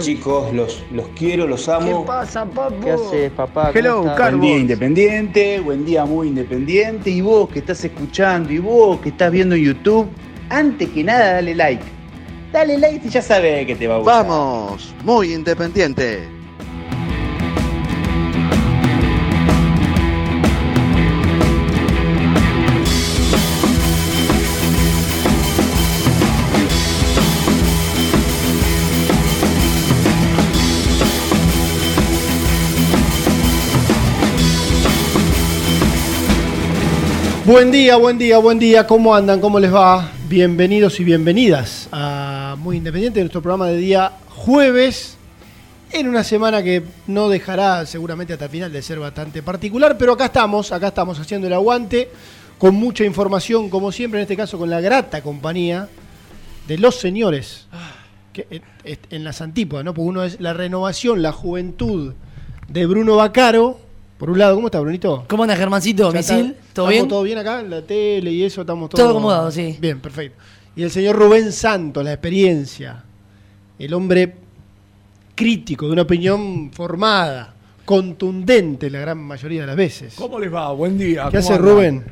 Chicos, los, los quiero, los amo. ¿Qué pasa, papo? ¿Qué haces, papá? Hello, ¿Cómo estás? Carlos. Buen día independiente, buen día muy independiente. Y vos que estás escuchando y vos que estás viendo en YouTube, antes que nada dale like. Dale like y ya sabes que te va a gustar. Vamos, muy independiente. Buen día, buen día, buen día. ¿Cómo andan? ¿Cómo les va? Bienvenidos y bienvenidas a Muy Independiente, nuestro programa de día jueves, en una semana que no dejará seguramente hasta el final de ser bastante particular, pero acá estamos, acá estamos haciendo el aguante, con mucha información, como siempre, en este caso con la grata compañía de los señores, en en las antípodas, ¿no? Porque uno es la renovación, la juventud de Bruno Bacaro. Por un lado, ¿cómo está Brunito? ¿Cómo anda Germancito? ¿Misil? ¿Todo estamos bien? todo bien acá en la tele y eso? Estamos todos Todo acomodado, sí. Bien, perfecto. Y el señor Rubén Santos, la experiencia, el hombre crítico, de una opinión formada, contundente la gran mayoría de las veces. ¿Cómo les va? Buen día. ¿Qué ¿cómo hace? Rubén?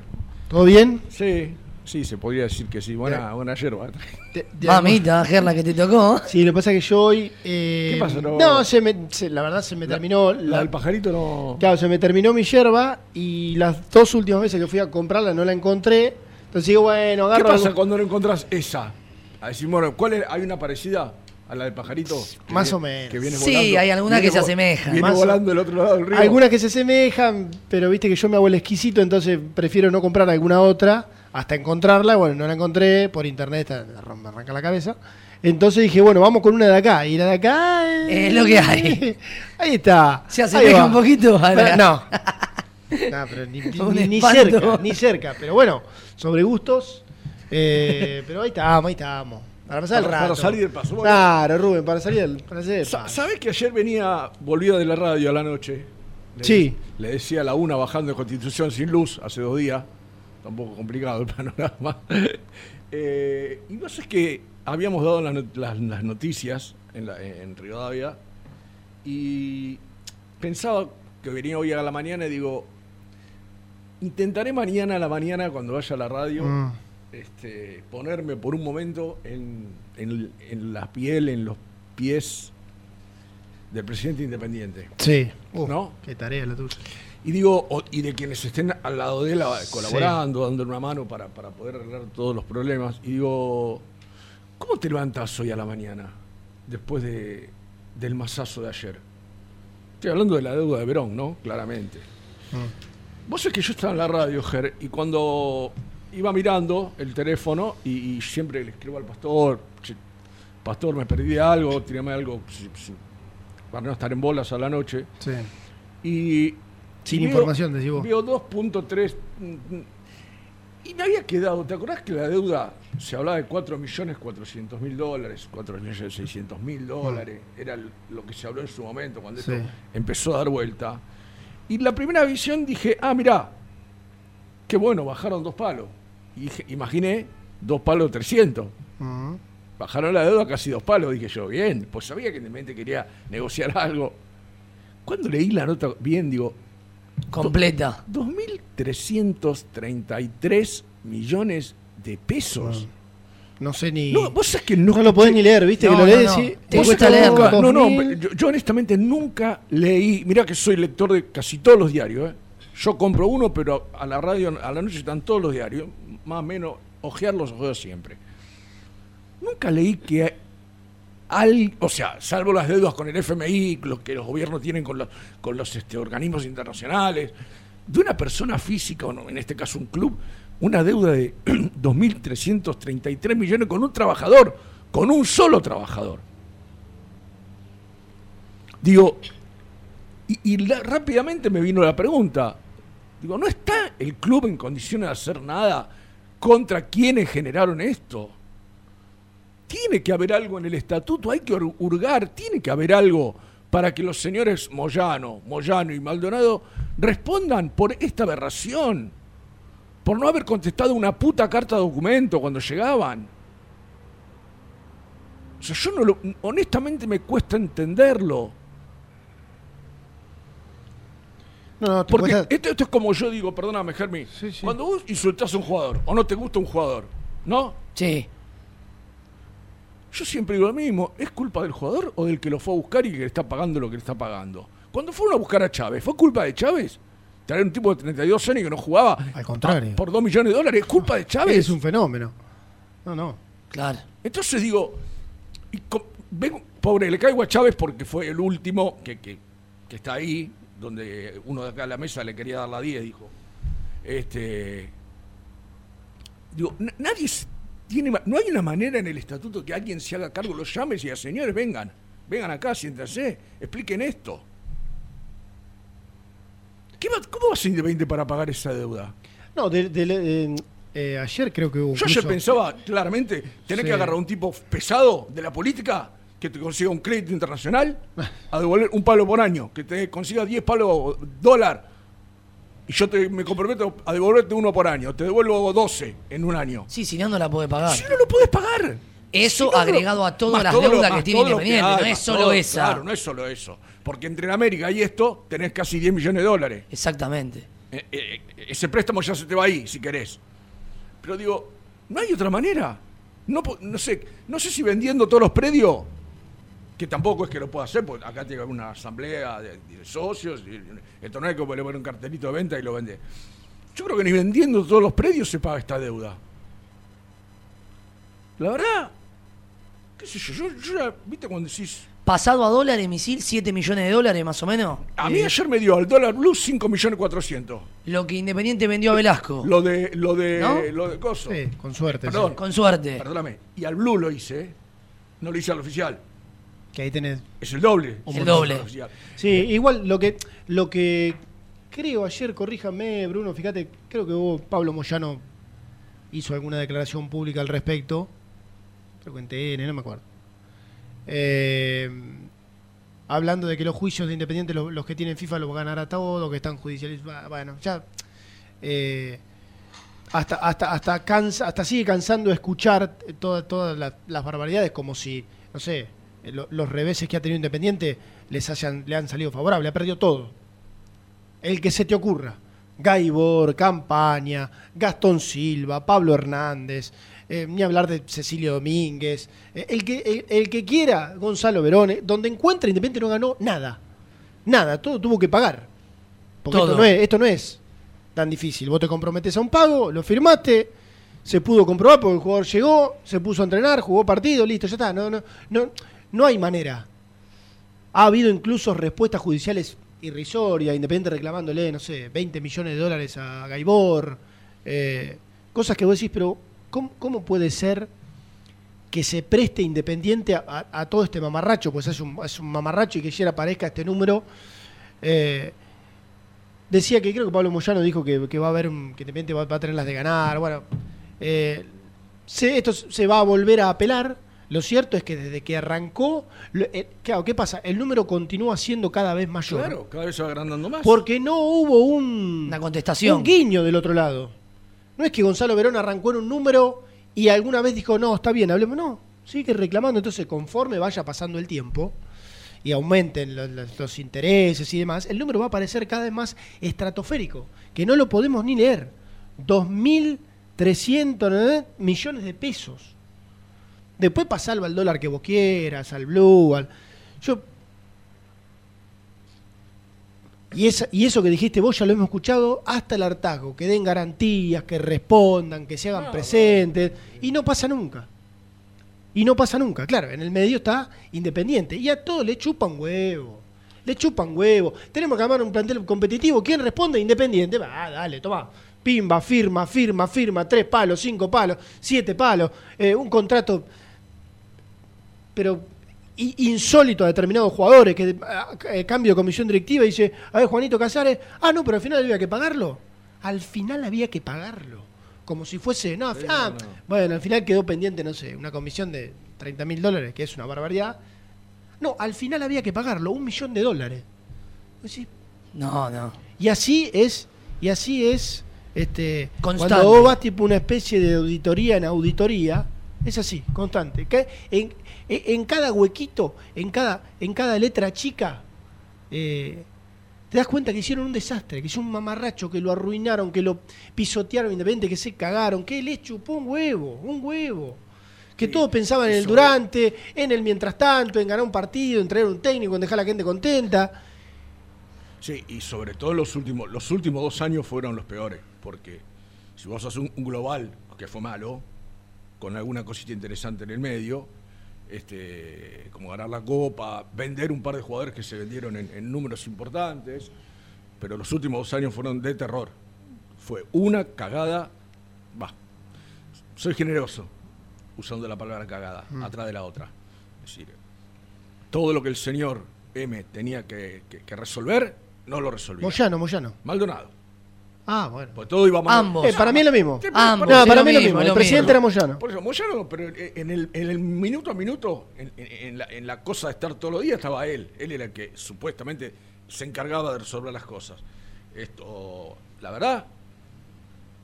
¿Todo bien? Sí, sí, se podría decir que sí. Buena, buena yerba. Mamita, Gerla, que te tocó. Sí, lo que pasa es que yo hoy... eh, ¿Qué pasa? No- se me, se- la verdad se me terminó... La la- del pajarito no. Claro, se me terminó mi yerba y las dos últimas veces que fui a comprarla no la encontré. Entonces digo, bueno, ¿Qué agarro... pasa algo- cuando no encontrás esa? A decir, bueno, ¿cuál es? ¿Hay una parecida a la del pajarito? Que Más viene- o menos. Que viene Sí, volando. hay algunas Viene que se vo- asemejan. Viene Más o- volando del otro lado del río. Algunas que se asemejan, pero viste que yo me hago el exquisito, entonces prefiero no comprar alguna otra hasta encontrarla. Bueno, no la encontré por internet, está- me arranca la cabeza. Entonces dije, bueno, vamos con una de acá. Y la de acá. eh, Es lo que hay. Ahí está. Se va. un poquito Pero No. No, pero ni, ni- cerca, ni cerca. Pero bueno, sobre gustos. eh, pero ahí estamos, ahí estamos. Para pasar el rato. para salir del paso. Claro, Rubén, para salir del, paso. ¿Sabés que ayer venía, volvía de la radio a la noche? Le- Sí. Le decía a la una bajando de Constitución sin luz hace dos días. Está un poco complicado el panorama. Eh, y no sé que habíamos dado las, las- las noticias en, la- en Rivadavia y pensaba que venía hoy a la mañana y digo, intentaré mañana a la mañana cuando vaya a la radio Mm. este, ponerme por un momento en, en- en la piel, en los pies del presidente independiente. Sí. ¿No? Qué tarea la tuya. Y digo, o- y de quienes estén al lado de él a- colaborando, dándole una mano para, para poder arreglar todos los problemas. Y digo, ¿cómo te levantas hoy a la mañana después de, del masazo de ayer? Estoy hablando de la deuda de Verón, ¿no? Claramente. Vos sabés que yo estaba en la radio, Ger, y cuando iba mirando el teléfono y, y siempre le escribo al pastor, "Che, pastor, me perdí de algo, tirame algo si- si- para no estar en bolas a la noche. Sí. Y Sin veo- información, decís vos. Veo 2.3 mm, Y me había quedado, ¿te acordás que la deuda se hablaba de 4 millones 400 mil dólares, 4 millones 600 mil dólares? Era el- lo que se habló en su momento cuando Sí. esto empezó a dar vuelta. Y la primera visión dije, ah, mirá, qué bueno, bajaron dos palos. Y dije, imaginé dos palos 300. Mm. Bajaron la deuda casi dos palos, dije yo, bien, pues sabía que mente quería negociar algo. Cuando leí la nota bien, digo, Completa. 2.333 millones de pesos. No sé ni. No, vos sabés que no, no lo podés ni leer, ¿viste? No, que lo no, lees no. y- Te cuesta leerlo. nunca- No, no, 2000. yo, yo honestamente nunca leí, mirá que soy lector de casi todos los diarios, ¿eh? yo compro uno, pero a la radio, a la noche están todos los diarios, más o menos, ojearlos ojeo siempre. Nunca leí que al, o sea, salvo las deudas con el FMI, lo que los gobiernos tienen con los, con los este, organismos internacionales, de una persona física, o no, en este caso un club, una deuda de 2.333 millones con un trabajador, con un solo trabajador. Digo, y, rápidamente me vino la pregunta, digo, ¿no está el club en condiciones de hacer nada contra quienes generaron esto? Tiene que haber algo en el estatuto, hay que hur- hurgar, tiene que haber algo para que los señores Moyano, Moyano y Maldonado respondan por esta aberración, por no haber contestado una puta carta de documento cuando llegaban. O sea, yo no lo, honestamente me cuesta entenderlo. No, no, Porque cuesta- esto, esto es como yo digo, perdóname, Germi, Sí, sí. cuando vos insultás a un jugador o no te gusta un jugador, ¿no? Sí. Yo siempre digo lo mismo, ¿es culpa del jugador o del que lo fue a buscar y que le está pagando lo que le está pagando? Cuando fueron a buscar a Chávez, ¿fue culpa de Chávez? Traer un tipo de 32 años que no jugaba Al contrario. a- por 2 millones de dólares, ¿es culpa de Chávez? es un fenómeno. No, no. Claro. Entonces digo, y co- ven, pobre, le caigo a Chávez porque fue el último que, que- que está ahí, donde uno de acá a la mesa le quería dar la 10, dijo. Este, digo, na- nadie tiene, no hay una manera en el estatuto que alguien se haga cargo, los llames y diga, señores, vengan, vengan acá, siéntense, expliquen esto. ¿Qué va- ¿Cómo va a ser Independiente para pagar esa deuda? No, de- de- de- eh, ayer creo que hubo. Yo ayer incluso- pensaba, claramente, Sí. que agarrar a un tipo pesado de la política que te consiga un crédito internacional a devolver un palo por año, que te consiga 10 palos dólar y yo te, me comprometo a devolverte uno por año, te devuelvo 12 en un año. Sí, si no, no la puede pagar. Si no lo podés pagar. Eso Si no, agregado a todas las todo deudas que tiene Independiente, hay, no es solo todo, esa. Claro, no es solo eso. Porque entre América y esto tenés casi 10 millones de dólares. Exactamente. Eh, eh, ese préstamo ya se te va ahí, si querés. Pero digo, no hay otra manera. No, no sé, no sé si vendiendo todos los predios, que tampoco es que lo pueda hacer, porque acá tiene que haber una asamblea de, de socios, y esto no es como le pone un cartelito de venta y lo vende. Yo creo que ni vendiendo todos los predios se paga esta deuda. La verdad, qué sé yo, yo, yo ya, viste cuando decís, Pasado a dólares, misil, 7 millones de dólares más o menos. a mí Eh, ayer me dio al dólar blue 5 millones 400. Lo que Independiente vendió a Velasco. Lo de, lo de, ¿No? lo de coso. Sí, con suerte. Perdón. sí. Con suerte. Perdóname. Y al Blue lo hice, ¿eh? No lo hice al oficial. Que ahí tenés. Es el doble. El doble. Sí, igual lo que lo que creo ayer, corríjame, Bruno, fíjate, creo que hubo, Pablo Moyano hizo alguna declaración pública al respecto. Creo que en TN, no me acuerdo. Eh, hablando de que los juicios de Independiente, los, los que tienen FIFA, los ganará todo, que están judicializados. Bueno, ya. eh, hasta, hasta, hasta, cansa, hasta sigue cansando escuchar todas todas las, las barbaridades como si, no sé, los reveses que ha tenido Independiente les hayan, le han salido favorables, ha perdido todo. El que se te ocurra. Gaibor, Campaña, Gastón Silva, Pablo Hernández, eh, ni hablar de Cecilio Domínguez, eh, el, que, el, el que quiera, Gonzalo Verone, donde encuentra Independiente no ganó nada. Nada, todo tuvo que pagar. Porque Todo. esto no, es, esto no es tan difícil. Vos te comprometes a un pago, lo firmaste, se pudo comprobar porque el jugador llegó, se puso a entrenar, jugó partido, listo, ya está. No, no, no, no hay manera. Ha habido incluso respuestas judiciales irrisorias, Independiente reclamándole, no sé, 20 millones de dólares a Gaibor, eh, cosas que vos decís, pero ¿cómo, puede ser que se preste Independiente a, todo este mamarracho? Pues es un, es un mamarracho y que ayer aparezca este número. eh, decía que creo que Pablo Moyano dijo que, va a haber, que Independiente va, va a tener las de ganar. Bueno, eh, se- esto se va a volver a apelar. Lo cierto es que desde que arrancó, lo- eh, claro, ¿qué pasa? El número continúa siendo cada vez mayor. Claro, cada vez se va agrandando más. Porque no hubo un, Una contestación. un guiño del otro lado. No es que Gonzalo Verón arrancó en un número y alguna vez dijo, no, está bien, hablemos. No, sigue reclamando. Entonces, conforme vaya pasando el tiempo y aumenten los, los- los intereses y demás, el número va a parecer cada vez más estratosférico, que no lo podemos ni leer. 2.300 ¿no? millones de pesos. Después pasarlo al dólar que vos quieras, al blue, al... Yo y, esa, y eso que dijiste vos ya lo hemos escuchado hasta el hartazgo, que den garantías, que respondan, que se hagan presentes, y no pasa nunca. Y no pasa nunca, claro, en el medio está Independiente, y a todo le chupan huevo. Le chupan huevo. Tenemos que armar un plantel competitivo. ¿Quién responde? Independiente. Va, dale, toma. Pimba, firma, firma, firma. Tres palos, cinco palos, siete palos. eh, un contrato pero insólito a determinados jugadores, que a- cambio de comisión directiva y dice, a ver, Juanito Casares, ah, no, pero al final había que pagarlo. Al final había que pagarlo. Como si fuese, no, ah, bueno, al final quedó pendiente, no sé, una comisión de 30 mil dólares, que es una barbaridad. No, al final había que pagarlo, un millón de dólares. No, no. y así es, y así es, este, Constante. cuando vos vas tipo una especie de auditoría en auditoría, es así, constante. Que en, en- en cada huequito, en cada, en cada letra chica, eh, te das cuenta que hicieron un desastre, que hicieron un mamarracho, que lo arruinaron, que lo pisotearon independiente, que se cagaron, que le chupó un huevo, un huevo. Que todos pensaban en el durante, en el mientras tanto, en ganar un partido, en traer un técnico, en dejar a la gente contenta. Sí, y sobre todo los últimos, los últimos dos años fueron los peores, porque si vos haces un, un global, que fue malo, con alguna cosita interesante en el medio, este, como ganar la copa, vender un par de jugadores que se vendieron en, en números importantes, pero los últimos dos años fueron de terror. Fue una cagada, va, soy generoso usando la palabra cagada, atrás de la otra. Es decir, todo lo que el señor M tenía que, que- que resolver, no lo resolvió. Moyano, Moyano. Maldonado. Ah, bueno. Pues todo iba mal. Ambos. Eh, para mí es lo mismo. Sí, Ambos. No, para mí es lo mismo, El lo presidente mismo. era Moyano. Por eso, Moyano, pero en el, en el minuto a minuto, en, en- en la, en la cosa de estar todos los días, estaba él. Él era el que supuestamente se encargaba de resolver las cosas. Esto, la verdad,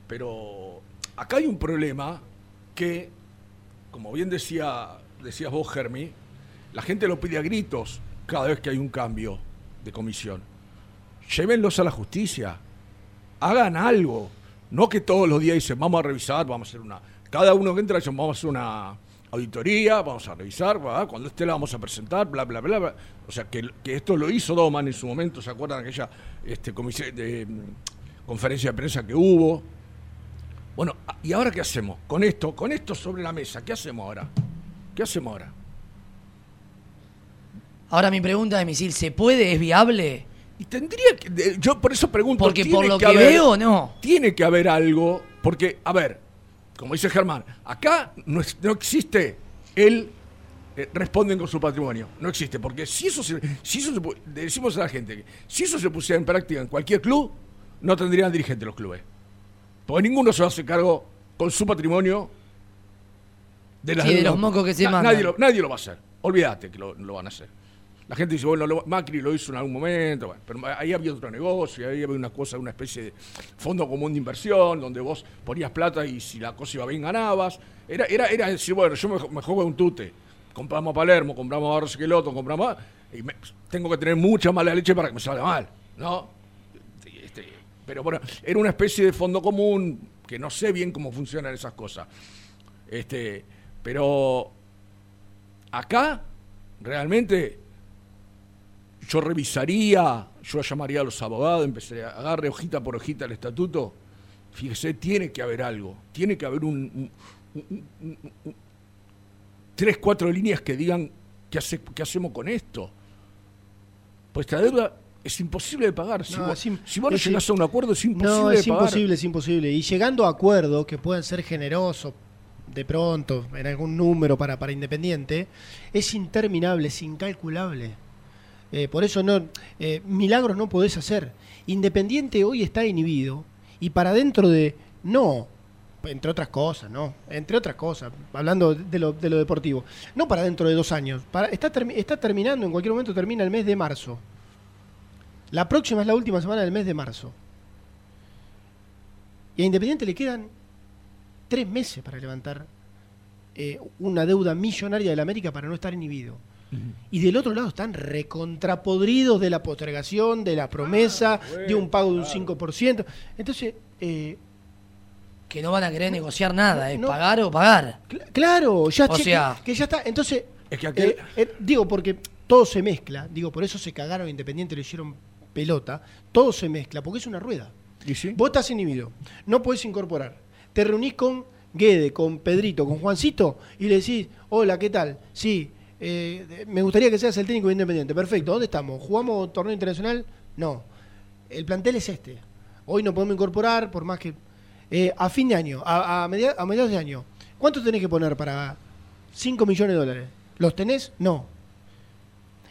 pero acá hay un problema que, como bien decía, decías vos, Germi, la gente lo pide a gritos cada vez que hay un cambio de comisión. Llévenlos a la justicia, hagan algo. No que todos los días dicen, vamos a revisar, vamos a hacer una. Cada uno que entra dice, vamos a hacer una auditoría, vamos a revisar, cuando esté la vamos a presentar, bla, bla, bla, bla. O sea, que, que esto lo hizo Doman en su momento, ¿se acuerdan aquella este, de, mm, conferencia de prensa que hubo? Bueno, ¿y ahora qué hacemos? Con esto, con esto sobre la mesa, ¿qué hacemos ahora? ¿Qué hacemos ahora? Ahora mi pregunta de misil, ¿se puede? ¿Es viable? Y tendría que. Yo por eso pregunto. Porque ¿tiene por lo que, haber- veo, no. Tiene que haber algo. Porque, a ver, como dice Germán, acá no, es- no existe el. eh, responden con su patrimonio. No existe. Porque si eso se. Si eso se decimos a la gente que si eso se pusiera en práctica en cualquier club, no tendrían dirigentes los clubes. Porque ninguno se hace cargo con su patrimonio de, las Sí, de los mocos que se Na- mandan. Nadie lo, nadie lo va a hacer. Olvídate que lo, lo van a hacer. La gente dice, bueno, Macri lo hizo en algún momento, pero ahí había otro negocio, ahí había una cosa, una especie de fondo común de inversión, donde vos ponías plata y si la cosa iba bien ganabas. Era, era, era decir, bueno, yo me, me juego un tute, compramos a Palermo, compramos a Barros Esqueloto, compramos a- y tengo que tener mucha mala leche para que me salga mal, ¿no? Este, pero bueno, era una especie de fondo común que no sé bien cómo funcionan esas cosas. Este, pero acá realmente yo revisaría, yo llamaría a los abogados, empezaría a agarre hojita por hojita el estatuto. Fíjese, tiene que haber algo, tiene que haber un, un- un- un- un- tres, cuatro líneas que digan qué, hace, qué hacemos con esto. Pues esta deuda es imposible de pagar. Si No, vos, si vos no llegás a un acuerdo, es imposible No, de es pagar. imposible, es imposible. Y llegando a acuerdos que puedan ser generosos de pronto, en algún número para, para Independiente, es interminable, es incalculable. Eh, por eso no, eh, milagros no podés hacer. Independiente hoy está inhibido y para dentro de, no, entre otras cosas, ¿no? Entre otras cosas, hablando de lo, de lo deportivo. No para dentro de dos años. Para, está, está terminando, en cualquier momento termina el mes de marzo. La próxima es la última semana del mes de marzo. Y a Independiente le quedan tres meses para levantar eh, una deuda millonaria de la América para no estar inhibido. Y del otro lado están recontrapodridos de la postergación, de la promesa, ah, de un pago de un 5%. Entonces, eh, que no van a querer negociar nada, es pagar o pagar. claro, ya, que ya está. Entonces, eh, eh, digo, porque todo se mezcla, digo, por eso se cagaron Independiente, le hicieron pelota, todo se mezcla, porque es una rueda. ¿Y sí? Vos estás inhibido, no podés incorporar. Te reunís con Guede, con Pedrito, con Juancito, y le decís, hola, ¿qué tal? Sí, eh, me gustaría que seas el técnico Independiente. Perfecto, ¿dónde estamos? ¿Jugamos torneo internacional? No. El plantel es este. Hoy no podemos incorporar, por más que eh, a fin de año, a, a, mediados de año, ¿cuánto tenés que poner para 5 millones de dólares? ¿Los tenés? No.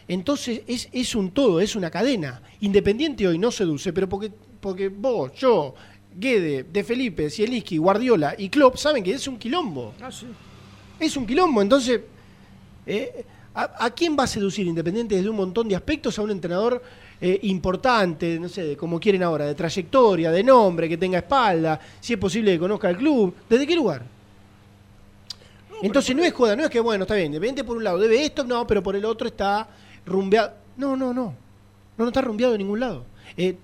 Entonces es, es un todo, es una cadena. Independiente hoy no seduce, pero porque, porque vos, yo, Guede, De Felipe, Zielinski, Guardiola y Klopp saben que es un quilombo. Ah, sí. Es un quilombo. Entonces, eh, ¿a, quién va a seducir Independiente desde un montón de aspectos a un entrenador eh, importante, no sé, como quieren ahora, de trayectoria, de nombre, que tenga espalda, si es posible que conozca el club. ¿Desde qué lugar? Entonces no es joda, no es que, bueno, está bien, Independiente por un lado debe esto, no, pero por el otro está rumbeado. No, no, no. No, no está rumbeado de ningún lado. Eh,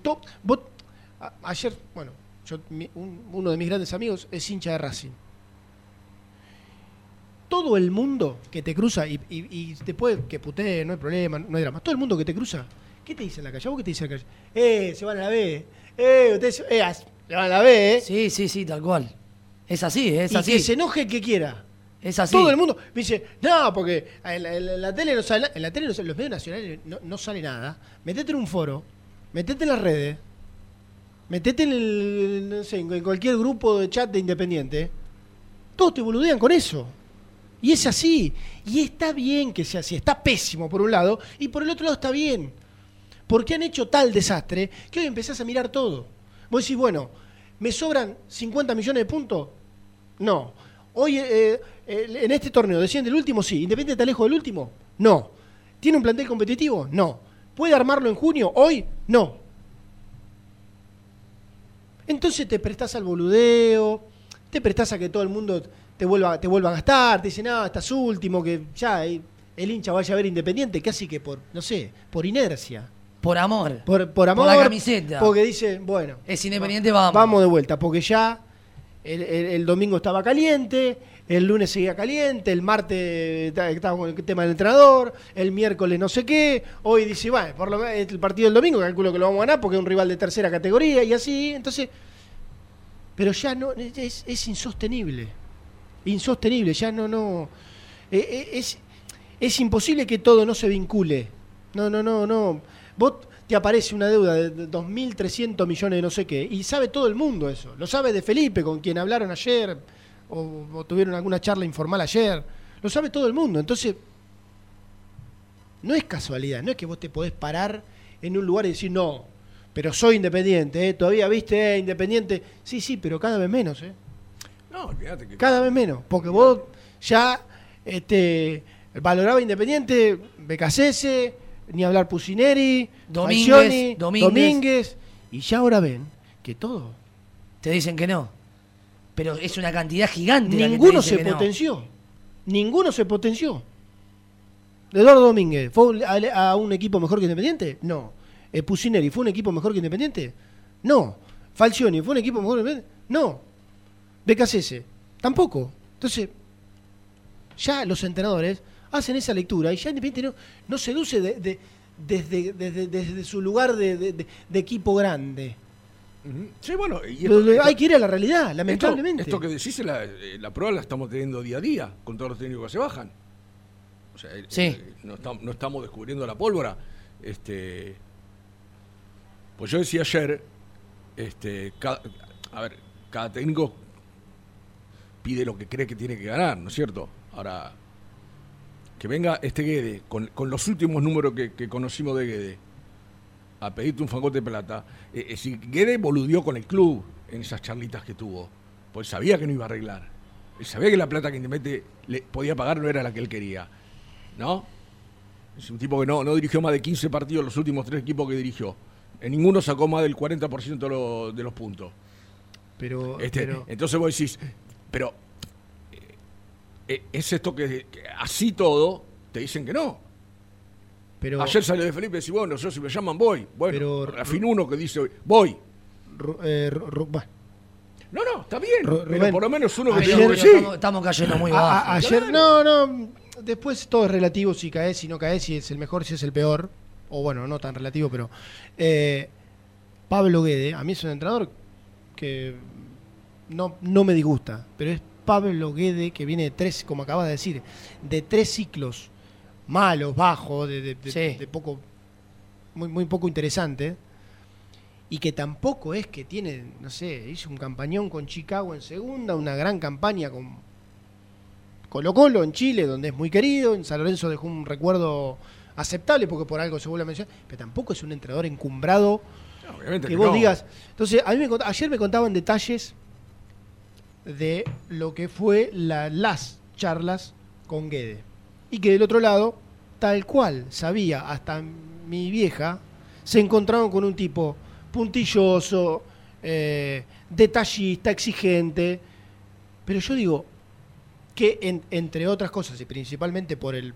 ayer, bueno, yo, uno de mis grandes amigos es hincha de Racing. Todo el mundo que te cruza, y, y, después que putee, no hay problema, no hay drama. Todo el mundo que te cruza ¿Qué te dice en la calle? ¿Vos qué te dice en la calle? Eh, se van a la B. Eh, ustedes eh, se van a la B, ¿eh? Sí, sí, sí, tal cual. Es así, es así. Y que se enoje el que quiera. Es así. Todo el mundo me dice, no, porque en la, tele no sale, en la tele no sale, los medios nacionales no, sale nada. Metete en un foro, metete en las redes, metete en el, no sé, en cualquier grupo de chat de independiente. Todos te boludean con eso. Y es así. Y está bien que sea así. Está pésimo por un lado y por el otro lado está bien porque han hecho tal desastre que hoy empezás a mirar todo. Vos decís, bueno, ¿me sobran 50 millones de puntos? No. Hoy, eh, eh, en este torneo, ¿desciende el último? Sí. ¿Independiente está lejos del último? No. ¿Tiene un plantel competitivo? No. ¿Puede armarlo en junio? ¿Hoy? No. Entonces te prestás al boludeo, te prestás a que todo el mundo te vuelva, te vuelva a gastar, te dicen, no, estás último, que ya el hincha vaya a ver Independiente, casi que por, no sé, por inercia. Por amor. Por, por amor. Por la camiseta. Porque dice, bueno. Es independiente, vamos. Vamos de vuelta, porque ya el, domingo estaba caliente, el lunes seguía caliente, el martes estaba con el tema del entrenador, el miércoles no sé qué, hoy dice, bueno, por lo menos el partido del domingo calculo que lo vamos a ganar porque es un rival de tercera categoría y así, entonces, pero ya no, es, es insostenible, insostenible, ya no, no, e, e, es, es imposible que todo no se vincule, no, no, no, no, Vos te aparece una deuda de 2.300 millones de no sé qué, y sabe todo el mundo eso. Lo sabe de Felipe, con quien hablaron ayer, o, tuvieron alguna charla informal ayer. Lo sabe todo el mundo. Entonces, no es casualidad, no es que vos te podés parar en un lugar y decir, no, pero soy independiente, ¿eh? todavía viste, eh, independiente. Sí, sí, pero cada vez menos, ¿eh? No, olvídate que. Cada vez menos, porque vos ya este, valoraba independiente, BKCS, ni hablar Pusineri, Domínguez, Domínguez. Y ya ahora ven que todo. Te dicen que no. Pero es una cantidad gigante. Ninguno se potenció. Ninguno se potenció. Eduardo Domínguez, ¿fue a, un equipo mejor que Independiente? No. Eh, Pusineri, ¿fue un equipo mejor que Independiente? No. Falcioni, ¿fue un equipo mejor que Independiente? No. BKCS, tampoco. Entonces, ya los entrenadores hacen esa lectura y ya Independiente no, no seduce de, desde, desde, su lugar de, equipo grande. Sí, bueno, hay que ir a la realidad, lamentablemente. Esto, que decís, la, eh, la, prueba la estamos teniendo día a día con todos los técnicos que se bajan. O sea, eh, sí. Eh, no, estamos, descubriendo la pólvora. Este, pues yo decía ayer, este, a ver, cada técnico pide lo que cree que tiene que ganar, ¿no es cierto? Ahora, que venga este Guede, con, con los últimos números que, que conocimos de Guede, a pedirte un fangote de plata, eh, eh, si Guede boludió con el club en esas charlitas que tuvo, pues sabía que no iba a arreglar. Él sabía que la plata que Independiente le podía pagar no era la que él quería. ¿No? Es un tipo que no, no dirigió más de 15 partidos los últimos tres equipos que dirigió. En ninguno sacó más del 40% de, lo- de los puntos. Pero, Este, pero- Entonces vos decís, pero eh, eh, es esto que, que así todo te dicen que no. pero Ayer salió de Felipe y decís, bueno, yo si me llaman voy. Bueno, Pero- al fin uno que dice voy. Ru- eh, Ru- Ru- bueno, No, no, está bien. Pero por lo menos uno que ayer- sí. estamos, estamos cayendo muy a- bajo. a- ayer, no, no, después todo es relativo si caes, si no caes, si es el mejor, si es el peor, o bueno, no tan relativo, pero eh, Pablo Guede, a mí es un entrenador que no, no me disgusta, pero es Pablo Guede que viene de tres, como acabas de decir, de tres ciclos malos, bajos, de, de- de- Sí. de poco, muy, muy poco interesante, y que tampoco es que tiene, no sé, hizo un campañón con Chicago en segunda, una gran campaña con Colo Colo en Chile, donde es muy querido, en San Lorenzo dejó un recuerdo aceptable, porque por algo se vuelve a mencionar, pero tampoco es un entrenador encumbrado obviamente que que vos no. digas. Entonces, a mí me ayer me contaban detalles de lo que fue la- las charlas con Guede. Y que del otro lado, tal cual sabía hasta mi vieja, se encontraron con un tipo puntilloso, eh, detallista, exigente. Pero yo digo que en- entre otras cosas, y principalmente por el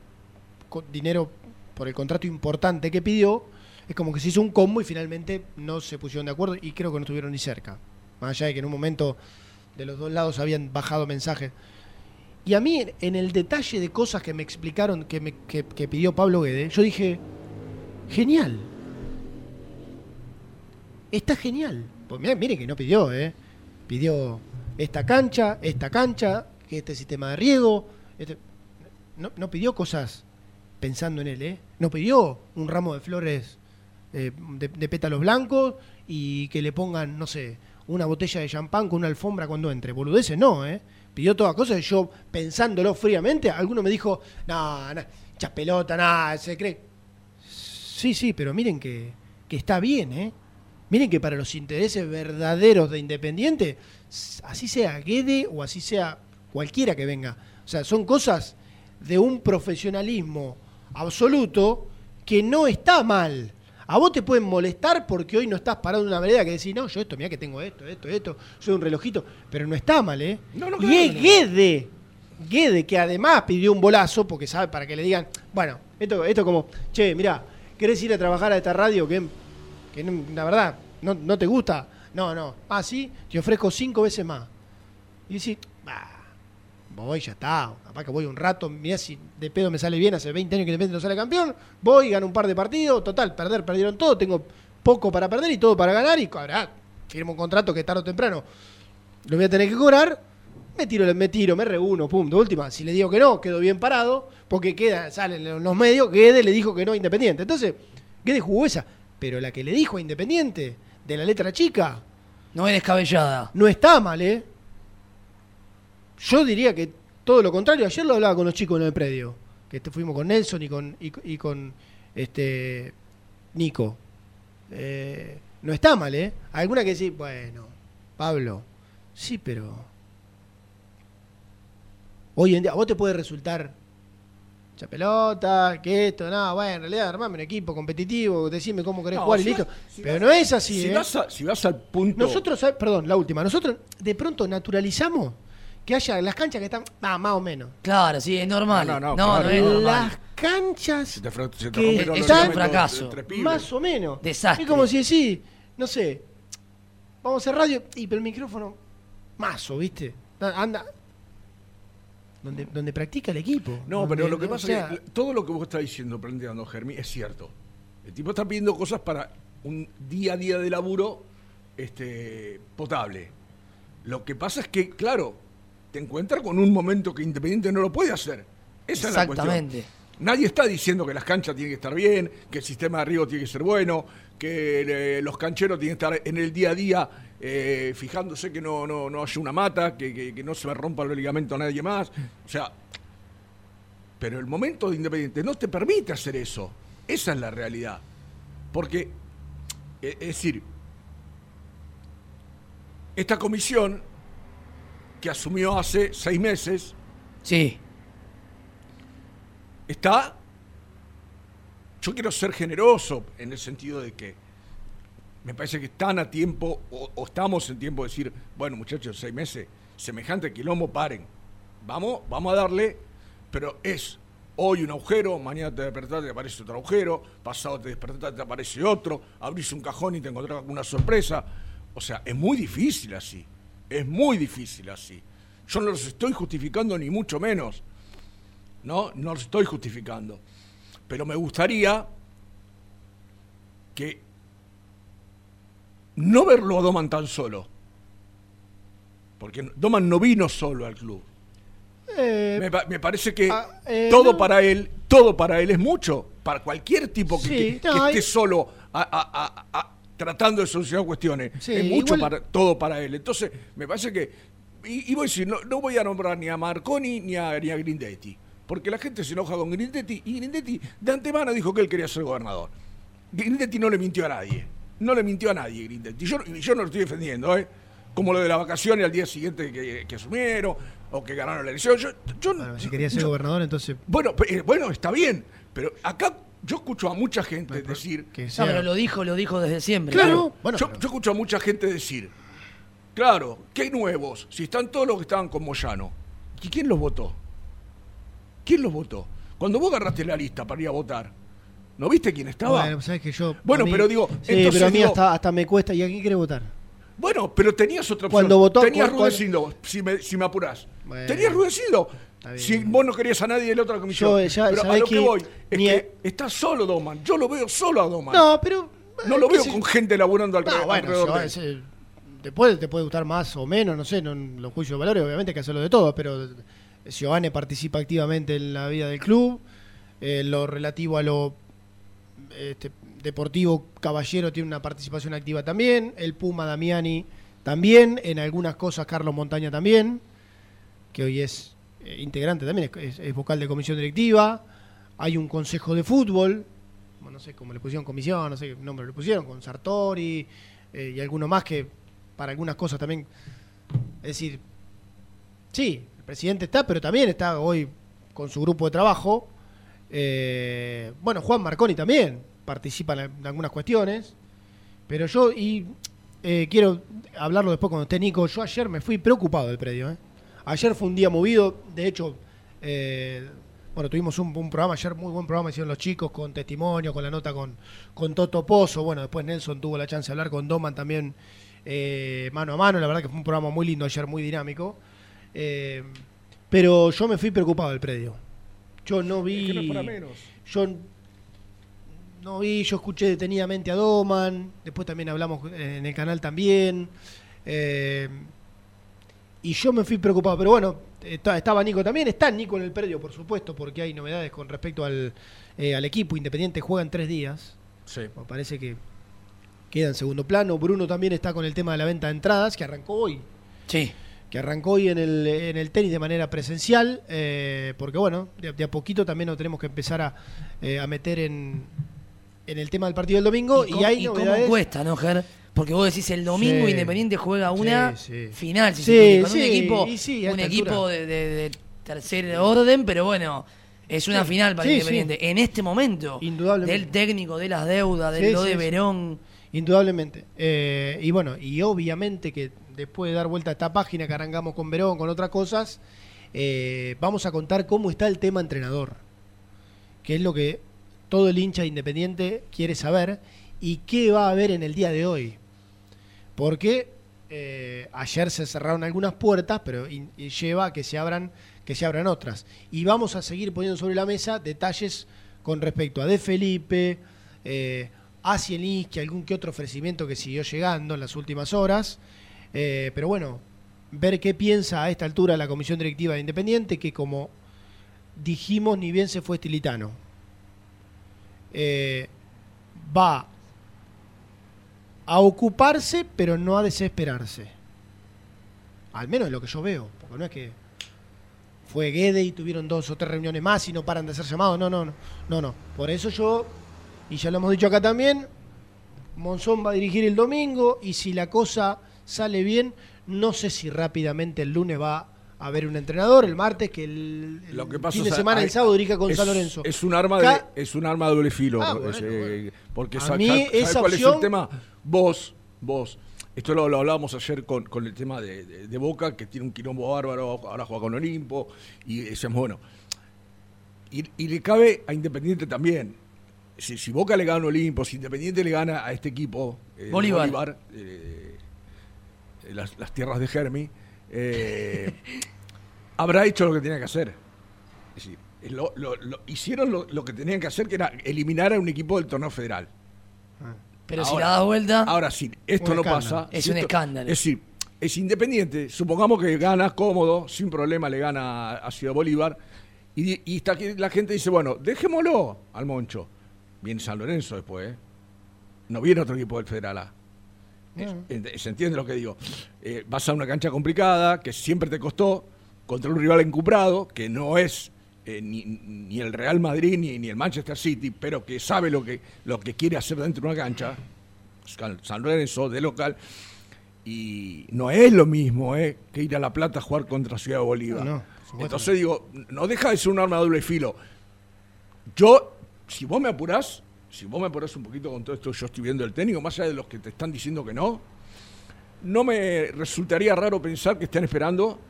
dinero, por el contrato importante que pidió, es como que se hizo un combo y finalmente no se pusieron de acuerdo y creo que no estuvieron ni cerca. Más allá de que en un momento de los dos lados habían bajado mensajes. Y a mí, en- el detalle de cosas que me explicaron, que, me, que, pidió Pablo Guede, yo dije, genial. Está genial. Pues mirá, mire que no pidió, ¿eh? Pidió esta cancha, esta cancha, este sistema de riego. este- No, no pidió cosas pensando en él, ¿eh? No pidió un ramo de flores eh, de pétalos blancos y que le pongan, no sé, una botella de champán con una alfombra cuando entre. Boludeces no, ¿eh? Pidió todas cosas y yo, pensándolo fríamente, alguno me dijo, no, no, echas pelota, nada, se cree. Sí, sí, pero miren que, que está bien, ¿eh? Miren que para los intereses verdaderos de Independiente, así sea Guede o así sea cualquiera que venga. O sea, son cosas de un profesionalismo absoluto que no está mal. A vos te pueden molestar porque hoy no estás parado en una vereda que decís, no, yo esto, mira que tengo esto, esto, esto, soy un relojito, pero no está mal, ¿eh? No, no, y es no. Guede, Guede, que además pidió un bolazo porque sabe, para que le digan, bueno, esto, esto como, che, mira, ¿querés ir a trabajar a esta radio que, que la verdad no, no te gusta? No, no. Ah, sí, te ofrezco cinco veces más. Y decís, voy, ya está. Capaz que voy un rato, mirá si de pedo me sale bien, hace 20 años que Independiente no sale campeón, voy, gano un par de partidos, total, perder, perdieron todo, tengo poco para perder y todo para ganar y ahora firmo un contrato que tarde o temprano lo voy a tener que cobrar, me tiro, me tiro, me reúno, pum, de última, si le digo que no, quedo bien parado, porque queda, salen en los medios, Guede le dijo que no a Independiente. Entonces, Guede jugó esa, pero la que le dijo a Independiente, de la letra chica, No es descabellada. no está mal, ¿eh? Yo diría que todo lo contrario. Ayer lo hablaba con los chicos en el predio. Que este- fuimos con Nelson y con, y, y con este Nico. Eh, no está mal, ¿eh? Alguna que sí, bueno, Pablo, sí, pero. Hoy en día, a vos te puede resultar. Mucha pelota, que esto, nada, bueno, en realidad armame un equipo competitivo, decime cómo querés No, jugar y listo. si pero vas- no es así, Si, ¿eh? vas a- si vas al punto. Nosotros, perdón, la última. Nosotros de pronto naturalizamos que haya las canchas que están ah, más o menos. Claro, sí, es normal. No, No, no, no, claro. es normal. Las canchas Se te, fra- se te que rompieron los es un fracaso. más o menos. Desastre. Es como si decís, no sé, vamos a hacer radio, y pero el micrófono, mazo, ¿viste? Anda. Donde, donde practica el equipo. No, Donde- pero lo que o pasa sea, es que todo lo que vos estás diciendo, planteando, Germi, es cierto. El tipo está pidiendo cosas para un día a día de laburo este, potable. Lo que pasa es que, claro, te encuentras con un momento que Independiente no lo puede hacer. Esa es la cuestión. Exactamente. Nadie está diciendo que las canchas tienen que estar bien, que el sistema de riego tiene que ser bueno, que eh, los cancheros tienen que estar en el día a día eh, fijándose que no, no, no haya una mata, que, que- que no se rompa el ligamento a nadie más. O sea, Pero el momento de Independiente no te permite hacer eso. Esa es la realidad. Porque, e, es decir, esta comisión que asumió hace seis meses. Sí. Está. Yo quiero ser generoso en el sentido de que me parece que están a tiempo, o, estamos en tiempo de decir, bueno, muchachos, seis meses, semejante quilombo, paren. Vamos, vamos a darle, pero es hoy un agujero, mañana te despertás te aparece otro agujero, pasado te despertás te aparece otro, abrís un cajón y te encontrás una sorpresa. O sea, es muy difícil así. Es muy difícil así. Yo no los estoy justificando ni mucho menos. No, no los estoy justificando. Pero me gustaría que no verlo a Doman tan solo. Porque Doman no vino solo al club. Eh, me, parece que ah, eh, todo para él, todo para él es mucho. Para cualquier tipo que, esté solo a, tratando de solucionar cuestiones. es mucho para, todo para él. Entonces, me parece que. Y, voy a decir, no, voy a nombrar ni a Marconi ni a, ni a Grindetti. Porque la gente se enoja con Grindetti y Grindetti de antemano dijo que él quería ser gobernador. Grindetti no le mintió a nadie. No le mintió a nadie Grindetti. Yo, yo no lo estoy defendiendo, ¿eh? Como lo de la vacación y al día siguiente que, asumieron o que ganaron la elección. Yo, si quería ser gobernador, entonces. Bueno, eh, bueno, está bien. Pero acá yo escucho a mucha gente decir. Que no, pero lo dijo, lo dijo desde siempre. Claro, Bueno, yo, escucho a mucha gente decir. Claro, ¿qué nuevos? Si están todos los que estaban con Moyano. ¿Y quién los votó? ¿Quién los votó? Cuando vos agarraste la lista para ir a votar, ¿no viste quién estaba? Bueno, sabes que yo. Bueno, pero digo. Sí, pero a mí hasta, me cuesta. ¿Y a quién quiere votar? Bueno, pero tenías otra opción. Cuando votó. Tenías Rudecindo, si me, si me apurás. Tenías Rudecindo. Si vos no querías a nadie de la otra comisión. pero a lo que, voy es que está solo Doman. Yo lo veo solo a Doman. No, pero. No lo veo con gente laburando alrededor. No, bueno, después te puede gustar más o menos, no sé, no, los juicios de valores, obviamente hay que hacerlo de todo, pero Giovanni participa activamente en la vida del club. Eh, lo relativo a lo este, deportivo, Caballero tiene una participación activa también. El Puma Damiani también. En algunas cosas, Carlos Montaña también, que hoy es eh, integrante también, es, vocal de comisión directiva. Hay un consejo de fútbol, no sé cómo le pusieron comisión, no sé qué nombre le pusieron, con Sartori eh, y alguno más que para algunas cosas también. Es decir, sí, el presidente está, pero también está hoy con su grupo de trabajo. Eh, bueno, Juan Marconi también participa en, algunas cuestiones. Pero yo, y quiero hablarlo después cuando esté Nico, yo ayer me fui preocupado del predio. ¿eh? Ayer fue un día movido, de hecho, eh, bueno, tuvimos un, programa ayer, muy buen programa, hicieron los chicos con testimonio, con la nota con, con Toto Pozo, bueno, después Nelson tuvo la chance de hablar con Doman también eh, mano a mano, la verdad que fue un programa muy lindo ayer, muy dinámico. Eh, pero yo me fui preocupado del predio. Yo no vi. Yo no vi, yo escuché detenidamente a Doman, después también hablamos en el canal también. Eh, y yo me fui preocupado. Pero bueno, estaba Nico también. Está Nico en el predio, por supuesto, porque hay novedades con respecto al, eh, al equipo. Independiente juega en tres días. Sí. Me parece que queda en segundo plano. Bruno también está con el tema de la venta de entradas, que arrancó hoy. Sí. Que arrancó hoy en el, en el tenis de manera presencial. Eh, porque bueno, de, a poquito también nos tenemos que empezar a, eh, a meter en, en el tema del partido del domingo. Y, hay y novedades. cómo cuesta, ¿no, Ger? Porque vos decís el domingo Independiente juega una final, si con un equipo, un equipo de, tercer orden, pero bueno, es una final para Independiente. En este momento, del técnico, de las deudas, de lo de Verón. Indudablemente. Eh, y bueno, y obviamente que después de dar vuelta a esta página que arrancamos con Verón, con otras cosas, eh, vamos a contar cómo está el tema entrenador. Que es lo que todo el hincha Independiente quiere saber y qué va a haber en el día de hoy porque eh, ayer se cerraron algunas puertas, pero lleva a que se abran que se abran otras. Y vamos a seguir poniendo sobre la mesa detalles con respecto a De Felipe, eh, a Cielinski, algún que otro ofrecimiento que siguió llegando en las últimas horas. Eh, pero bueno, ver qué piensa a esta altura la Comisión Directiva de Independiente, que como dijimos, ni bien se fue Estilitano. Eh, va a ocuparse, pero no a desesperarse. Al menos es lo que yo veo, porque no es que fue Guede y tuvieron dos o tres reuniones más y no paran de hacer llamados. No, no, no. No, no. Por eso yo, y ya lo hemos dicho acá también, Monzón va a dirigir el domingo y si la cosa sale bien, no sé si rápidamente el lunes va a haber un entrenador, el martes, que el, fin de semana, el sábado, dirija con San Lorenzo. Es un arma de, es un arma de doble filo. Ah, porque a mí esa cuál es el tema? Vos, vos, esto lo, hablábamos ayer con, con el tema de, Boca, que tiene un quilombo bárbaro, ahora juega con Olimpo, y decíamos, bueno, y, le cabe a Independiente también. Si, si, Boca le gana a Olimpo, si Independiente le gana a este equipo, eh, Bolívar, eh, las, las, tierras de Germi, eh, habrá hecho lo que tenía que hacer. lo, hicieron lo, que tenían que hacer, que era eliminar a un equipo del torneo federal. Pero si la da vuelta. Ahora sí, esto no pasa. Es un escándalo. Es decir, es independiente. Supongamos que gana cómodo, sin problema le gana a Ciudad Bolívar. Y, está aquí, la gente dice, bueno, dejémoslo al Moncho. Viene San Lorenzo después, ¿eh? No viene otro equipo del Federal A. ¿Se entiende lo que digo? Eh, vas a una cancha complicada, que siempre te costó, contra un rival encumbrado, que no es eh, ni, el Real Madrid ni, ni, el Manchester City, pero que sabe lo que, lo que quiere hacer dentro de una cancha, San Lorenzo, de local, y no es lo mismo eh, que ir a La Plata a jugar contra Ciudad Bolívar. Entonces digo, no deja de ser un arma de doble filo. Yo, si vos me apurás, si vos me pones un poquito con todo esto, yo estoy viendo el técnico, más allá de los que te están diciendo que no, no me resultaría raro pensar que estén esperando.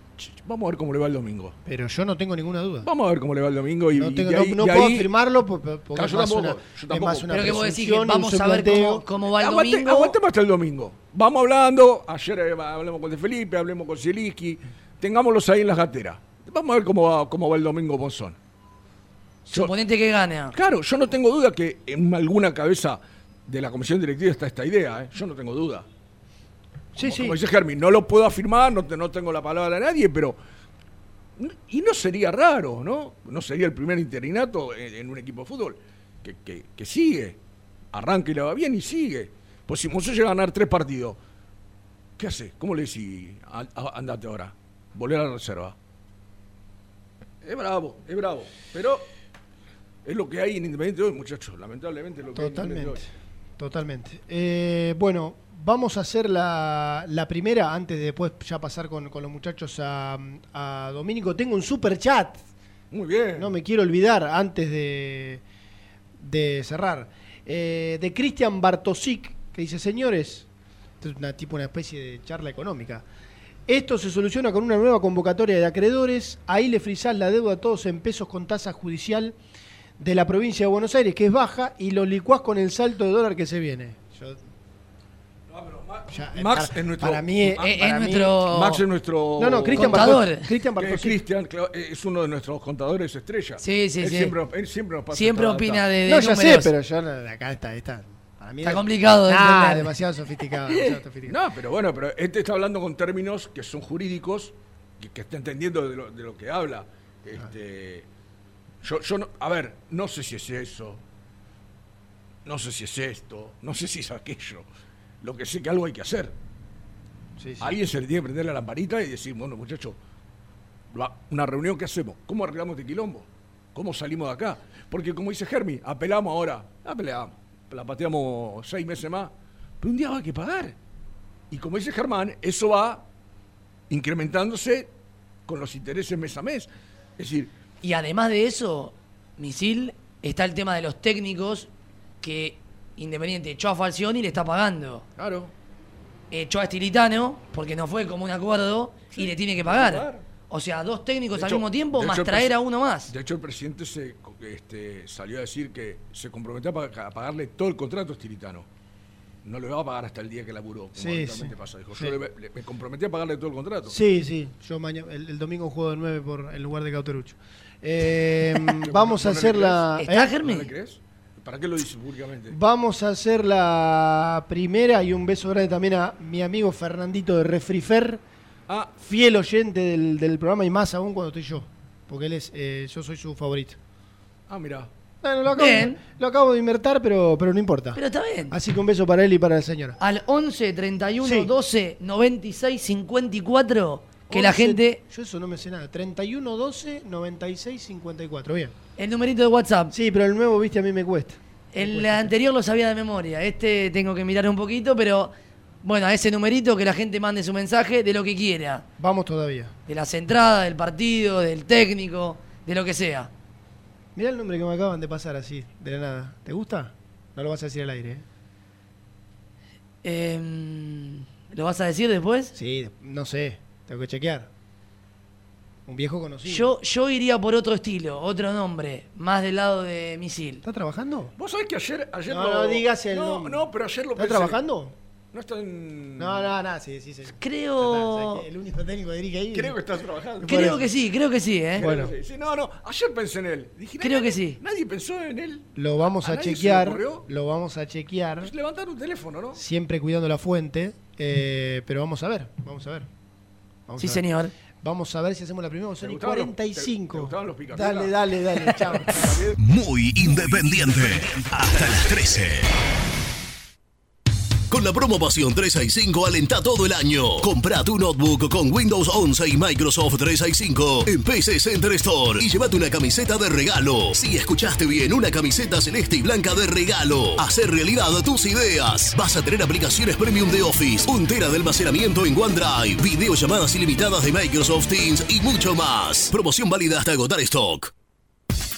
Vamos a ver cómo le va el domingo. Pero yo no tengo ninguna duda. Vamos a ver cómo le va el domingo. Y, no, puedo afirmarlo porque es, más una, Pero que vos decís que vamos a ver cómo, va el domingo. Aguantemos hasta el domingo. Vamos hablando. Ayer eh, hablemos con De Felipe, hablemos con Zielinski. Tengámoslos ahí en las gateras. Vamos a ver cómo va, cómo va el domingo Bonzón. Suponente que gana. Claro, yo no tengo duda que en alguna cabeza de la comisión directiva está esta idea, ¿eh? yo no tengo duda. Sí, sí. Como dice Germi, no lo puedo afirmar, no, no tengo la palabra de nadie, pero. Y no sería raro, ¿no? No sería el primer interinato en, un equipo de fútbol que, que, sigue. Arranca y le va bien y sigue. Pues si Monzón llega a ganar tres partidos, ¿qué hace? ¿Cómo le decís? Andate ahora. Volver a la reserva. Es bravo, es bravo. Pero es lo que hay en Independiente hoy, muchachos. Lamentablemente es lo que totalmente, hay en Totalmente. Eh, bueno, vamos a hacer la, primera antes de después ya pasar con, los muchachos a, a, Domínico. Tengo un super chat. Muy bien. No me quiero olvidar antes de, de cerrar. Eh, de Cristian Bartosik, que dice, señores, esto es una, tipo una especie de charla económica. Esto se soluciona con una nueva convocatoria de acreedores. Ahí le frisás la deuda a todos en pesos con tasa judicial de la provincia de Buenos Aires, que es baja, y lo licuás con el salto de dólar que se viene. Max es nuestro. Para mí es, nuestro. Max es nuestro. No, no, Cristian contador. Cristian Cristian es uno de nuestros contadores estrella. Sí, sí, sí. Siempre, él siempre nos pasa. Siempre opina de, de, No, ya sé, pero yo acá está. está. Para mí está complicado de ah, demasiado sofisticado, No, pero bueno, pero este está hablando con términos que son jurídicos, que, que está entendiendo de lo, de lo que habla. Este. Yo, yo no, a ver, no sé si es eso, no sé si es esto, no sé si es aquello. Lo que sé que algo hay que hacer. alguien se le tiene que prender la lamparita y decir, bueno, muchachos, una reunión, ¿qué hacemos? ¿Cómo arreglamos este quilombo? ¿Cómo salimos de acá? Porque como dice Germi, apelamos ahora, apelamos, la pateamos seis meses más, pero un día va a que pagar. Y como dice Germán, eso va incrementándose con los intereses mes a mes. Es decir, y además de eso, Misil, está el tema de los técnicos que Independiente echó a Falcioni y le está pagando. Claro. Echó a Estilitano porque no fue como un acuerdo y le tiene que pagar. O sea, dos técnicos al mismo tiempo más traer a uno más. De hecho, el presidente se, este, salió a decir que se comprometió a pagarle todo el contrato a Estilitano no le va a pagar hasta el día que laburó, como sí, pasa. Dijo, yo me comprometí a pagarle todo el contrato. Sí, sí. Yo mañana, el, domingo juego de 9 por, en lugar de Cauterucho. Eh, vamos a hacer la... ¿Está ¿eh? Germán? crees? ¿Para qué lo dice públicamente? Vamos a hacer la primera y un beso grande también a mi amigo Fernandito de Refrifer, ah. fiel oyente del, programa y más aún cuando estoy yo, porque él es, eh, yo soy su favorito. Ah, mira lo, acabo, lo acabo de invertir, pero, pero no importa. Pero está bien. Así que un beso para él y para la señora. Al 11 31 12 96 54 que la gente... Yo eso no me sé nada. 31 12 96 54. Bien. El numerito de WhatsApp. Sí, pero el nuevo, viste, a mí me cuesta. El anterior lo sabía de memoria. Este tengo que mirar un poquito, pero bueno, a ese numerito que la gente mande su mensaje de lo que quiera. Vamos todavía. De las entradas, del partido, del técnico, de lo que sea. Mirá el nombre que me acaban de pasar así, de la nada. ¿Te gusta? No lo vas a decir al aire, ¿eh? Em, ¿Lo vas a decir después? Sí, no sé. Tengo que chequear. Un viejo conocido. Yo, yo iría por otro estilo, otro nombre, más del lado de misil. ¿Está trabajando? Vos sabés que ayer, ayer no, no digas el no, no, pero ayer lo ¿Está trabajando? No está en. No, no, no, sí, sí, sí. Creo. el único técnico que dirige ahí. Creo que está trabajando. Creo que sí, creo que sí, ¿eh? Bueno. Sí. no, no, ayer pensé en él. Dije, creo que sí. Nadie pensó en él. Lo vamos a, chequear. Lo vamos a chequear. Pues levantar un teléfono, ¿no? Siempre cuidando la fuente. Eh, pero vamos a ver, vamos a ver. Vamos sí, señor. Vamos a ver si hacemos la primera. Son y 45. Los, te, te dale, dale, dale. Chao. Muy independiente. Hasta las 13. Con la promo Pasión 365 alenta todo el año. Compra tu notebook con Windows 11 y Microsoft 365 en PC Center Store y llévate una camiseta de regalo. Si escuchaste bien, una camiseta celeste y blanca de regalo. Hacer realidad tus ideas. Vas a tener aplicaciones premium de Office, un tera de almacenamiento en OneDrive, videollamadas ilimitadas de Microsoft Teams y mucho más. Promoción válida hasta agotar stock.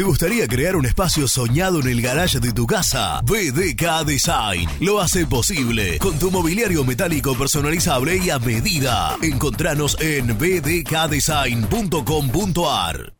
¿Te gustaría crear un espacio soñado en el garage de tu casa? BDK Design lo hace posible con tu mobiliario metálico personalizable y a medida. Encontranos en bdkdesign.com.ar.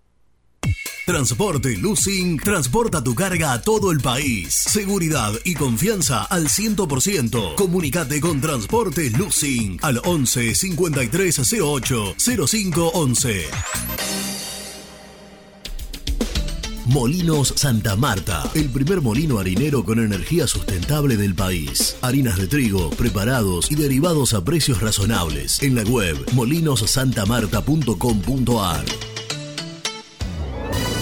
Transporte Lucing transporta tu carga a todo el país. Seguridad y confianza al 100%. Comunicate con Transporte Lucing al 11 5308 0511. Molinos Santa Marta, el primer molino harinero con energía sustentable del país. Harinas de trigo, preparados y derivados a precios razonables. En la web molinossantamarta.com.ar.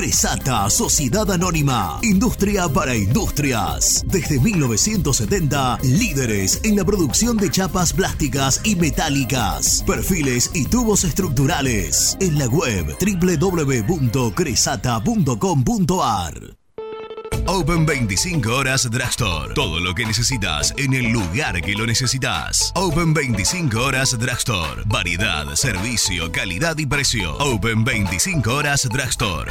Cresata, Sociedad Anónima, Industria para Industrias. Desde 1970, líderes en la producción de chapas plásticas y metálicas, perfiles y tubos estructurales. En la web www.cresata.com.ar. Open 25 horas Drugstore. Todo lo que necesitas en el lugar que lo necesitas. Open 25 horas Drugstore. Variedad, servicio, calidad y precio. Open 25 horas Drugstore.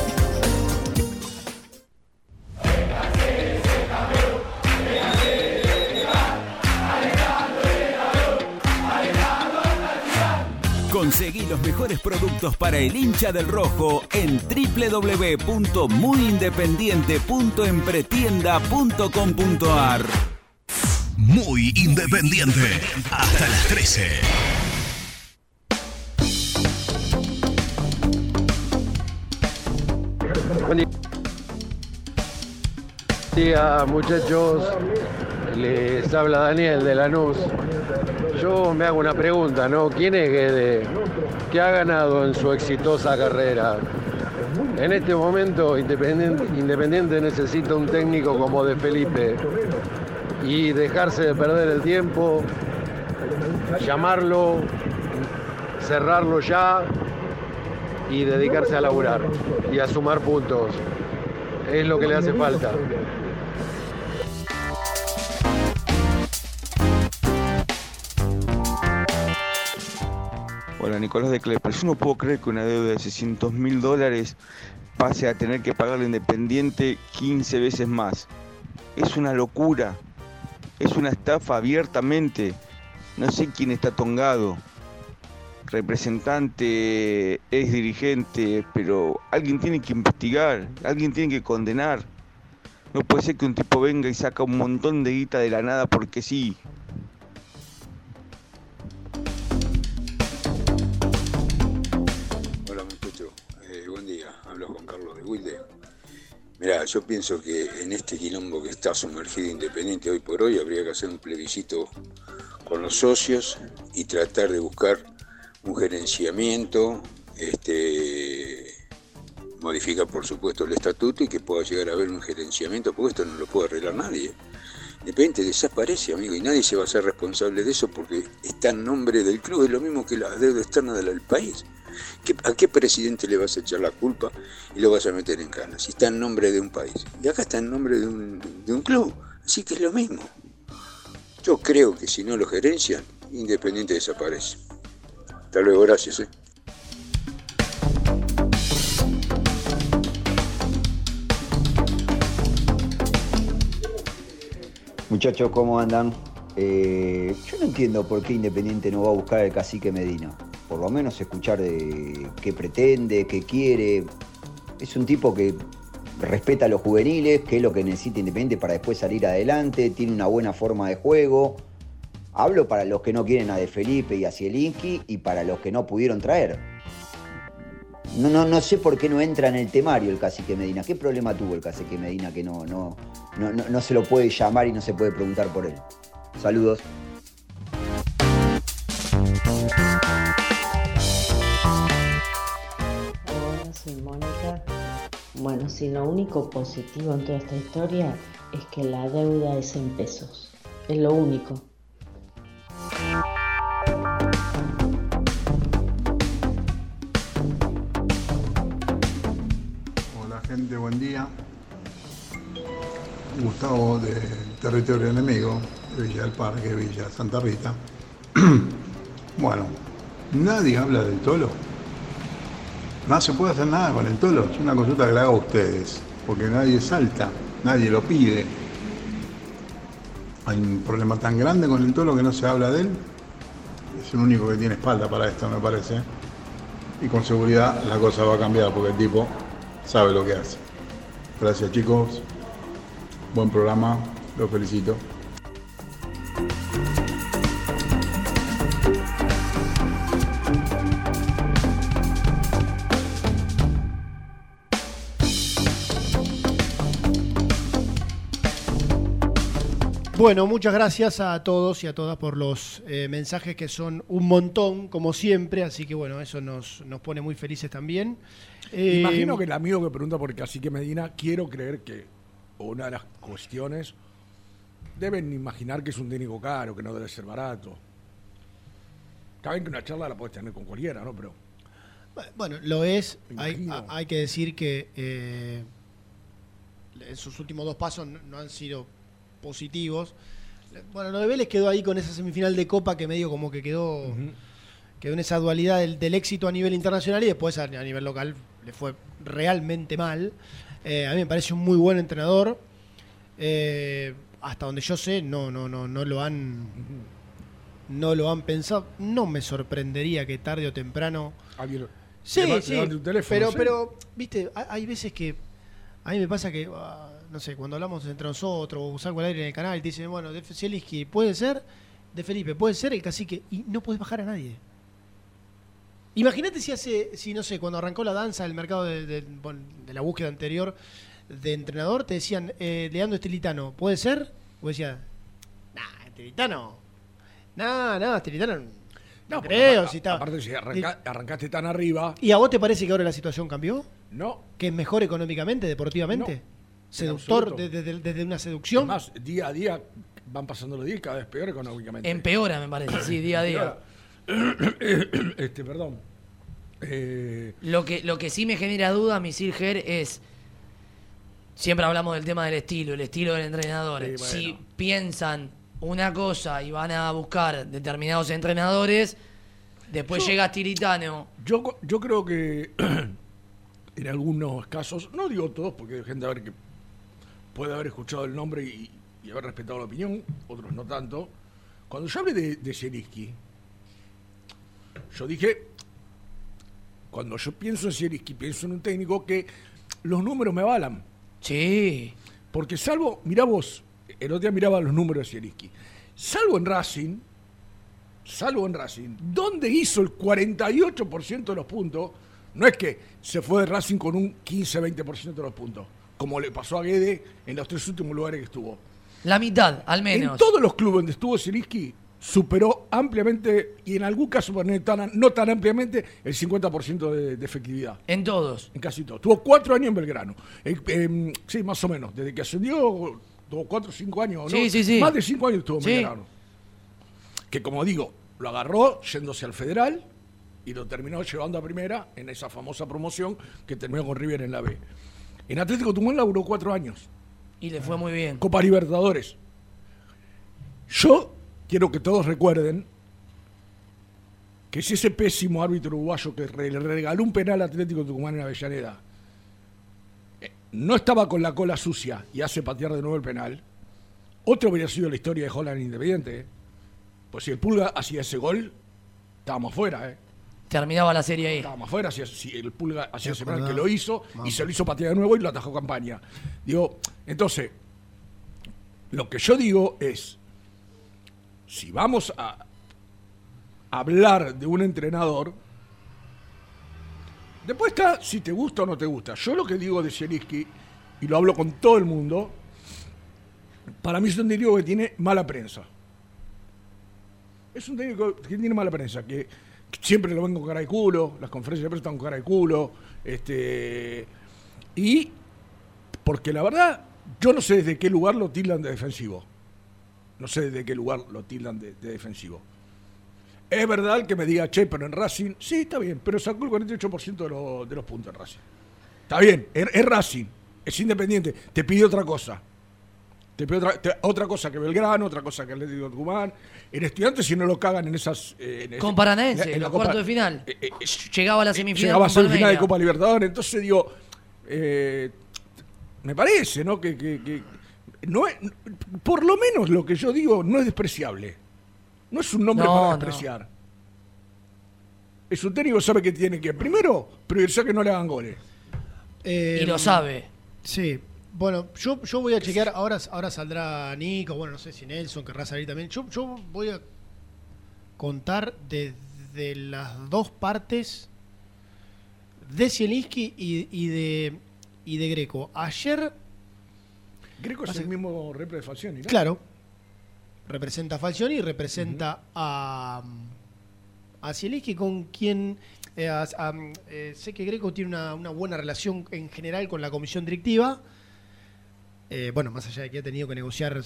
Conseguí los mejores productos para el hincha del rojo en www.muyindependiente.empretienda.com.ar. Muy independiente. Hasta las 13. Buen día muchachos, les habla Daniel de Lanús. Yo me hago una pregunta, ¿no? ¿Quién es Guede? ¿Qué ha ganado en su exitosa carrera? En este momento Independiente, Independiente necesita un técnico como de Felipe y dejarse de perder el tiempo, llamarlo, cerrarlo ya y dedicarse a laburar y a sumar puntos. Es lo que le hace falta. Hola, Nicolás de Clepper. Yo no puedo creer que una deuda de 600 mil dólares pase a tener que pagarle Independiente 15 veces más. Es una locura. Es una estafa abiertamente. No sé quién está tongado. representante, es dirigente, pero alguien tiene que investigar, alguien tiene que condenar. No puede ser que un tipo venga y saca un montón de guita de la nada porque sí. Mirá, yo pienso que en este quilombo que está sumergido Independiente hoy por hoy habría que hacer un plebiscito con los socios y tratar de buscar un gerenciamiento, este, modificar por supuesto el estatuto y que pueda llegar a haber un gerenciamiento, porque esto no lo puede arreglar nadie. Independiente desaparece, amigo, y nadie se va a hacer responsable de eso porque está en nombre del club, es lo mismo que la deuda externa del país. ¿A qué presidente le vas a echar la culpa y lo vas a meter en cana? Si está en nombre de un país. Y acá está en nombre de un, de un club. Así que es lo mismo. Yo creo que si no lo gerencian, Independiente desaparece. Hasta luego, gracias. ¿eh? Muchachos, ¿cómo andan? Eh, yo no entiendo por qué Independiente no va a buscar al cacique Medina por lo menos escuchar de qué pretende, qué quiere. Es un tipo que respeta a los juveniles, qué es lo que necesita Independiente para después salir adelante, tiene una buena forma de juego. Hablo para los que no quieren a De Felipe y a Zielinski y para los que no pudieron traer. No, no, no sé por qué no entra en el temario el cacique Medina. ¿Qué problema tuvo el cacique Medina que no, no, no, no se lo puede llamar y no se puede preguntar por él? Saludos. Bueno, si lo único positivo en toda esta historia es que la deuda es en pesos. Es lo único. Hola gente, buen día. Gustavo del territorio enemigo, de Villa del Parque, Villa Santa Rita. bueno, nadie habla del tolo. No se puede hacer nada con el tolo. Es una consulta que le hago a ustedes, porque nadie salta, nadie lo pide. Hay un problema tan grande con el tolo que no se habla de él. Es el único que tiene espalda para esto, me parece. Y con seguridad la cosa va a cambiar porque el tipo sabe lo que hace. Gracias chicos. Buen programa. Los felicito. Bueno, muchas gracias a todos y a todas por los eh, mensajes que son un montón, como siempre, así que bueno, eso nos, nos pone muy felices también. Eh, Imagino que el amigo que pregunta por cacique Medina, quiero creer que una de las cuestiones deben imaginar que es un técnico caro, que no debe ser barato. Caben que una charla la puedes tener con cualquiera, ¿no? Pero. Bueno, lo es. Hay, hay, que decir que eh, en sus últimos dos pasos no han sido positivos. Bueno, lo de Vélez quedó ahí con esa semifinal de Copa que medio como que quedó, quedó en esa dualidad del, éxito a nivel internacional y después a, nivel local le fue realmente mal. Eh, a mí me parece un muy buen entrenador. Eh, hasta donde yo sé, no, no, no, no lo han. No lo han pensado. No me sorprendería que tarde o temprano. sí, sí. pero, pero, viste, hay veces que. A mí me pasa que. Ah, no sé, cuando hablamos entre nosotros o salgo al aire en el canal te dicen, bueno, de Zielinski puede ser, de Felipe puede ser el cacique y no puedes bajar a nadie. Imagínate si hace, si no sé, cuando arrancó la danza del mercado de, la búsqueda anterior de entrenador, te decían, eh, Leandro Estilitano, ¿puede ser? O decía, nah, Estilitano, nah, nah, Estilitano, no, creo, si está. Aparte, si arrancaste tan arriba. ¿Y a vos te parece que ahora la situación cambió? No. ¿Que es mejor económicamente, deportivamente? Seductor desde, una seducción. Más, día a día van pasando los días cada vez peor económicamente. Empeora, me parece, sí, día a día. este, perdón. Eh, lo, que, lo que sí me genera duda, mi Ger, es. Siempre hablamos del tema del estilo, el estilo del entrenador. Si piensan una cosa y van a buscar determinados entrenadores, después llega Tiritano. Yo, yo creo que en algunos casos, no digo todos, porque hay gente a ver que puede haber escuchado el nombre y, haber respetado la opinión, otros no tanto. Cuando yo hable de, de Yo dije, cuando yo pienso en Zielinski, pienso en un técnico que los números me avalan. Sí. Porque salvo, mirá vos, el otro día miraba los números de Zielinski. Salvo en Racing, salvo en Racing, donde hizo el 48% de los puntos, no es que se fue de Racing con un 15-20% de los puntos, como le pasó a Guede en los tres últimos lugares que estuvo. La mitad, al menos. En todos los clubes donde estuvo Zielinski, superó ampliamente, y en algún caso no tan ampliamente, el 50% de, de, efectividad. En todos. En casi todos. Tuvo cuatro años en Belgrano. Eh, sí, más o menos. Desde que ascendió, tuvo cuatro o cinco años. ¿no? Sí, sí, sí. Más de cinco años estuvo en Belgrano. Que como digo, lo agarró yéndose al federal y lo terminó llevando a primera en esa famosa promoción que terminó con River en la B. En Atlético Tucumán laburó cuatro años. Y le fue muy bien. Copa Libertadores. Yo quiero que todos recuerden que si ese pésimo árbitro uruguayo que le regaló un penal Atlético Tucumán en Avellaneda eh, no estaba con la cola sucia y hace patear de nuevo el penal, otro hubiera sido la historia de Holland Independiente. ¿eh? Pues si el Pulga hacía ese gol, estábamos fuera, ¿eh? Terminaba la serie ahí. Estábamos fuera si, si el Pulga hacía ese penal que lo hizo y se lo hizo patear de nuevo y lo atajó campaña. Digo, entonces, lo que yo digo es, si vamos a hablar de un entrenador, después está si te gusta o no te gusta. Yo lo que digo de Zielinski, y lo hablo con todo el mundo, para mí es un técnico que tiene mala prensa. Es un técnico que tiene mala prensa, que siempre lo ven con cara de culo, las conferencias de prensa están con cara de culo, este, y porque la verdad, yo no sé desde qué lugar lo tildan de defensivo. No sé de qué lugar lo tildan de, defensivo. Es verdad que me diga, che, pero en Racing, sí, está bien, pero sacó el 48% de, los puntos en Racing. Está bien, es, Racing, es independiente, te pide otra cosa. Te pide otra, cosa que Belgrano, otra cosa que Atlético Tucumán. En estudiantes, si no lo cagan en esas. Eh, en Con en, los cuartos de final. Eh, eh, llegaba a la semifinal. Llegaba a la semifinal de Copa Libertadores. Entonces digo, me parece, ¿no? que no por lo menos lo que yo digo no es despreciable. No es un nombre para despreciar. Es un técnico que sabe que tiene que, primero, priorizar que no le hagan goles. y lo sabe. Sí. Bueno, yo, yo voy a chequear, ahora, ahora saldrá Nico, bueno, no sé si Nelson querrá salir también. Yo, yo voy a contar desde las dos partes de Zielinski y, y, de, y de Greco. Ayer Greco es el mismo repre de Falcioni, ¿no? Claro. Representa a Falcioni y representa a, a Zielinski, con quien eh, eh, sé que Greco tiene una, buena relación en general con la comisión directiva. Eh, bueno, más allá de que ha tenido que negociar,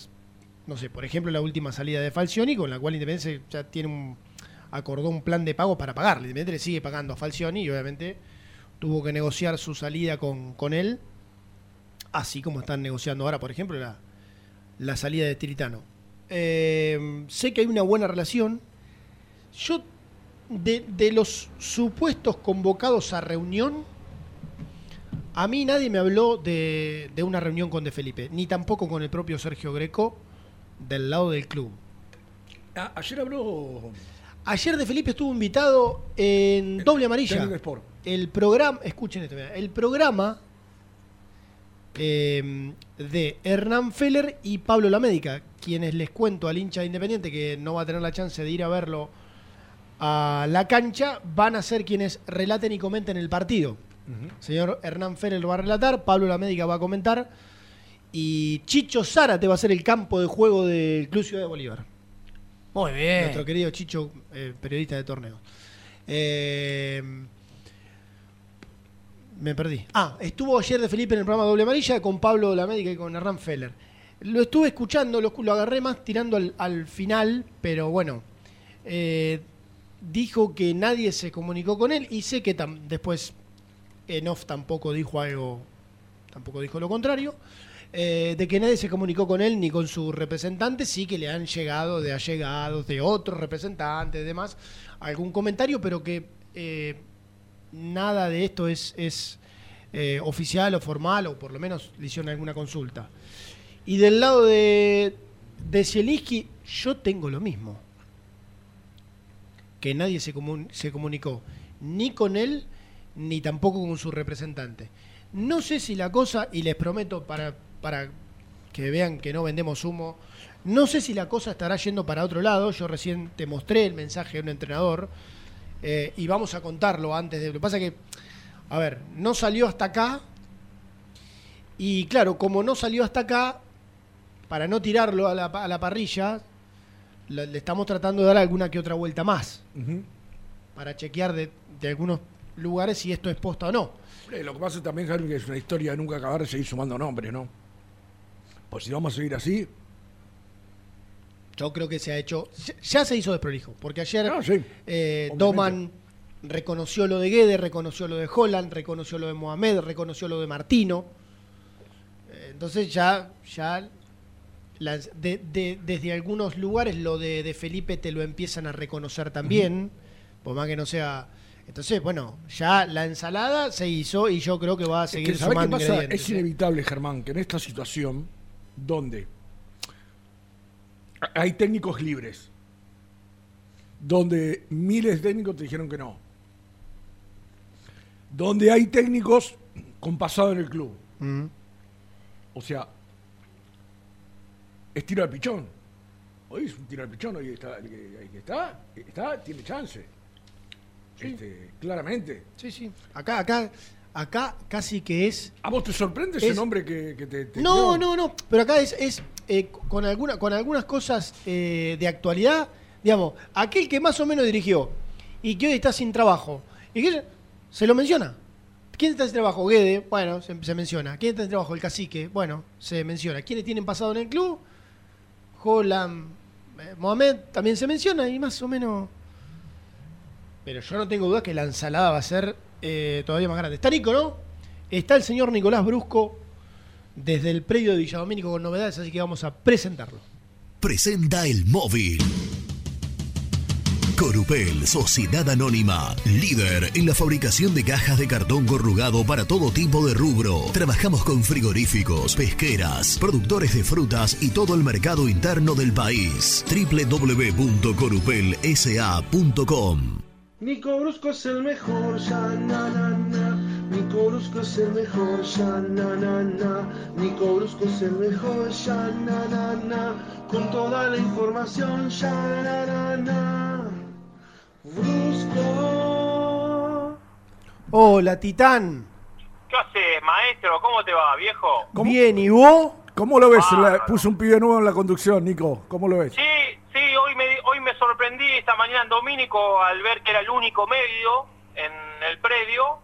no sé, por ejemplo, la última salida de Falcioni, con la cual Independiente ya tiene un, acordó un plan de pago para pagarle. Independiente le sigue pagando a Falcioni y obviamente tuvo que negociar su salida con, con él así como están negociando ahora, por ejemplo, la, salida de Tiritano. Eh, sé que hay una buena relación. Yo, de, los supuestos convocados a reunión, a mí nadie me habló de, una reunión con De Felipe, ni tampoco con el propio Sergio Greco del lado del club. ayer habló. Ayer De Felipe estuvo invitado en Doble Amarilla. El programa, escuchen esto, el programa Em, de Hernán Feller y Pablo La Médica, quienes les cuento al hincha Independiente que no va a tener la chance de ir a verlo a la cancha, van a ser quienes relaten y comenten el partido. Señor Hernán Feller lo va a relatar, Pablo La Médica va a comentar y Chicho Zárate va a ser el campo de juego del Club Ciudad de Bolívar. Muy bien. Nuestro querido Chicho, eh, periodista de torneo. Eh, me perdí. Ah, estuvo ayer de Felipe en el programa Doble Amarilla con Pablo la Médica y con Hernán Feller. Lo estuve escuchando, lo, agarré más tirando al, final, pero bueno. Eh, dijo que nadie se comunicó con él y sé que después en off tampoco dijo algo, tampoco dijo lo contrario. Eh, de que nadie se comunicó con él ni con su representante, sí que le han llegado de allegados, de otros representantes, y demás, algún comentario, pero que eh, nada de esto es, es eh, oficial o formal, o por lo menos le hicieron alguna consulta. Y del lado de, de Zielinski, yo tengo lo mismo. que nadie se, se comunicó ni con él ni tampoco con su representante. No sé si la cosa, y les prometo para, para que vean que no vendemos humo, no sé si la cosa estará yendo para otro lado. Yo recién te mostré el mensaje de un entrenador eh, y vamos a contarlo antes de. Lo que pasa que, a ver, no salió hasta acá. Y claro, como no salió hasta acá, para no tirarlo a la, parrilla, le, estamos tratando de dar alguna que otra vuelta más. Para chequear de, de algunos lugares si esto es posta o no. lo que pasa también, Jaime, que es una historia de nunca acabar de seguir sumando nombres, ¿no? Pues si vamos a seguir así. Yo creo que se ha hecho. Ya se hizo desprolijo, porque ayer ah, eh, Doman reconoció lo de Guede, reconoció lo de Holland, reconoció lo de Mohamed, reconoció lo de Martino. Eh, entonces ya, ya desde algunos lugares lo de, Felipe te lo empiezan a reconocer también, por más que no sea entonces, bueno, ya la ensalada se hizo y yo creo que va a seguir es sumando qué pasa? Es ¿eh? inevitable, Germán, que en esta situación, donde hay técnicos libres, donde miles de técnicos te dijeron que no, donde hay técnicos con pasado en el club. Mm. O sea, es tiro al pichón. Hoy es un tiro al pichón, hoy está, está, está, tiene chance. Este, claramente. Sí, sí. Acá, acá, acá casi que es. ¿A vos te sorprende ese nombre que, te, No, no, no. Pero acá es, es eh, con, alguna, con algunas cosas eh, de actualidad. Digamos, aquel que más o menos dirigió y que hoy está sin trabajo. Y que se lo menciona. ¿Quién está sin trabajo? Guede, bueno, se, menciona. ¿Quién está sin trabajo? El cacique, bueno, se menciona. ¿Quiénes tienen pasado en el club? Holland, eh, Mohamed también se menciona y más o menos pero yo no tengo duda que la ensalada va a ser eh, todavía más grande. Está Nico, ¿no? Está el señor Nicolás Brusco desde el predio de Villadomínico con novedades, así que vamos a presentarlo. Presenta el móvil. Corupel, Sociedad Anónima, líder en la fabricación de cajas de cartón corrugado para todo tipo de rubro. Trabajamos con frigoríficos, pesqueras, productores de frutas y todo el mercado interno del país. www.corupelsa.com Nico Brusco es el mejor, ya na na na. Nico Brusco es el mejor, ya na na na. Nico Brusco es el mejor, ya na na na. Con toda la información, ya na na na. Brusco. Hola, Titán. ¿Qué haces, maestro? ¿Cómo te va, viejo? Bien, ¿y vos? ¿Cómo lo ves? Puso un pibe nuevo en la conducción, Nico. ¿Cómo lo ves? Sí, sí, hoy me, hoy me sorprendí esta mañana en Domínico al ver que era el único medio en el predio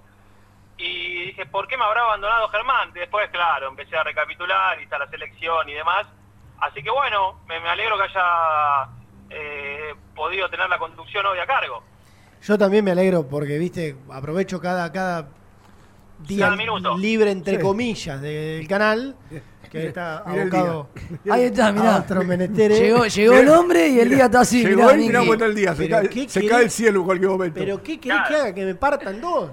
y dije, ¿por qué me habrá abandonado Germán? Después, claro, empecé a recapitular y está la selección y demás. Así que bueno, me, alegro que haya eh, podido tener la conducción hoy a cargo. Yo también me alegro porque, viste, aprovecho cada, cada día libre, entre comillas, del canal que está abocado. Ahí está, mirá. Llegó, llegó el hombre y el día está así. Llegó mirá, él, mirá cómo el día. Se, cae, se cae, el cielo en cualquier momento. ¿Pero qué querés que haga? ¿Que me partan dos?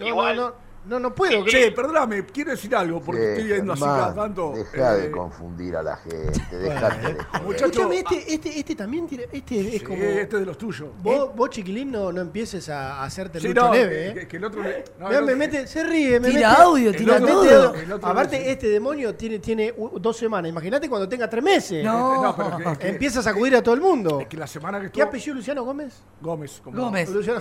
Igual. No, no, no puedo. Che, perdóname, quiero decir algo, porque estoy viendo así cada tanto. Deja de eh, confundir a la gente, dejate de Escúchame, este, este, este también tiene, este es como. Este es de los tuyos. Vos, vos chiquilín, no, no empieces a hacerte el sí, no, leve, ¿eh? Que, el otro le, no, me mete, se ríe, me tira mete, audio, tira todo. Aparte, este demonio tiene, tiene dos semanas. Imagínate cuando tenga tres meses. No, pero que, Empieza a sacudir a todo el mundo. Es que la semana que ¿Qué apellido Luciano Gómez? Gómez. Gómez. Luciano.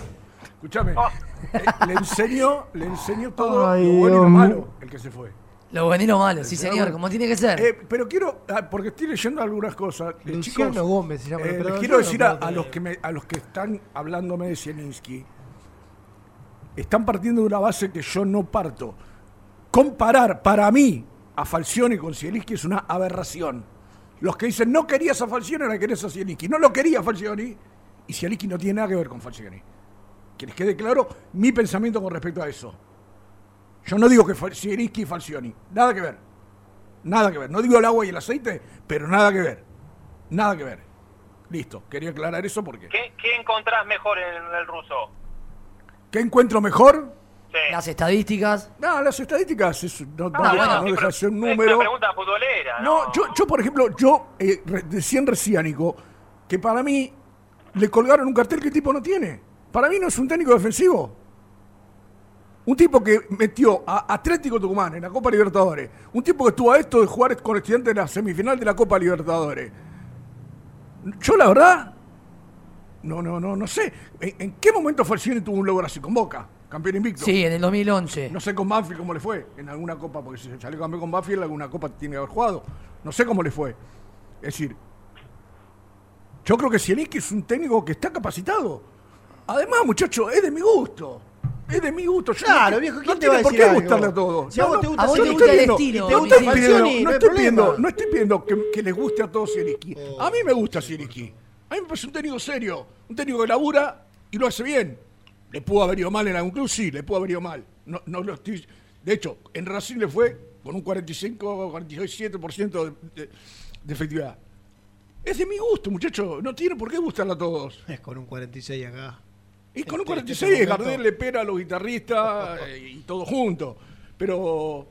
Escúchame, oh. eh, le enseño, le enseño todo lo bueno y lo malo, el que se fue. Lo bueno y lo malo, sí señor, como tiene que ser. Eh, pero quiero, ah, porque estoy leyendo algunas cosas. Eh, Luciano Gómez se llama. quiero decir a, los que me, a los que están hablándome de Zielinski, están partiendo de una base que yo no parto. Comparar para mí a Falcioni con Zielinski es una aberración. Los que dicen no querías a Falcioni, ahora querés a Zielinski. No lo quería Falcioni y Zielinski no tiene nada que ver con Falcioni. Que les quede claro mi pensamiento con respecto a eso. Yo no digo que Zielinski y Falcioni. Nada que ver. Nada que ver. No digo el agua y el aceite, pero nada que ver. Nada que ver. Listo. Quería aclarar eso porque. ¿Qué, qué encontrás mejor en el ruso? ¿Qué encuentro mejor? Sí. Las estadísticas. No, las estadísticas es, no, no, deja de ser un número. Es una pregunta futbolera. No, yo, yo, por ejemplo, yo eh, decía recién, Nico, que para mí le colgaron un cartel que el tipo no tiene. Para mí no es un técnico defensivo. Un tipo que metió a Atlético Tucumán en la Copa Libertadores. Un tipo que estuvo a esto de jugar con estudiantes en la semifinal de la Copa Libertadores. Yo la verdad, no, no, no, no sé. ¿En, qué momento Falcioni tuvo un logro así con Boca? Campeón invicto. Sí, en el 2011. No sé con Banfield cómo le fue en alguna copa, porque si salió campeón con Banfield, alguna copa tiene que haber jugado. No sé cómo le fue. Es decir, yo creo que Sieliski es un técnico que está capacitado. Además, muchacho, es de mi gusto. Es de mi gusto. claro, viejo, ¿quién te va a decir ¿Por qué gustarle a todos? Si a vos te gusta, el estilo. Te gusta Falcioni, no, estoy pidiendo, no estoy pidiendo que, que les guste a todos Sieliski. A mí me gusta Sieliski. A mí me parece un técnico serio, un técnico que labura y lo hace bien. ¿Le pudo haber ido mal en algún club? Sí, le pudo haber ido mal. No, no lo estoy... De hecho, en Racing le fue con un 45, 47% de, de, efectividad. Es de mi gusto, muchacho. No tiene por qué gustarle a todos. Es con un 46 acá. Y con un 46 este, este Gardel le pera a los guitarristas y todo junto. Pero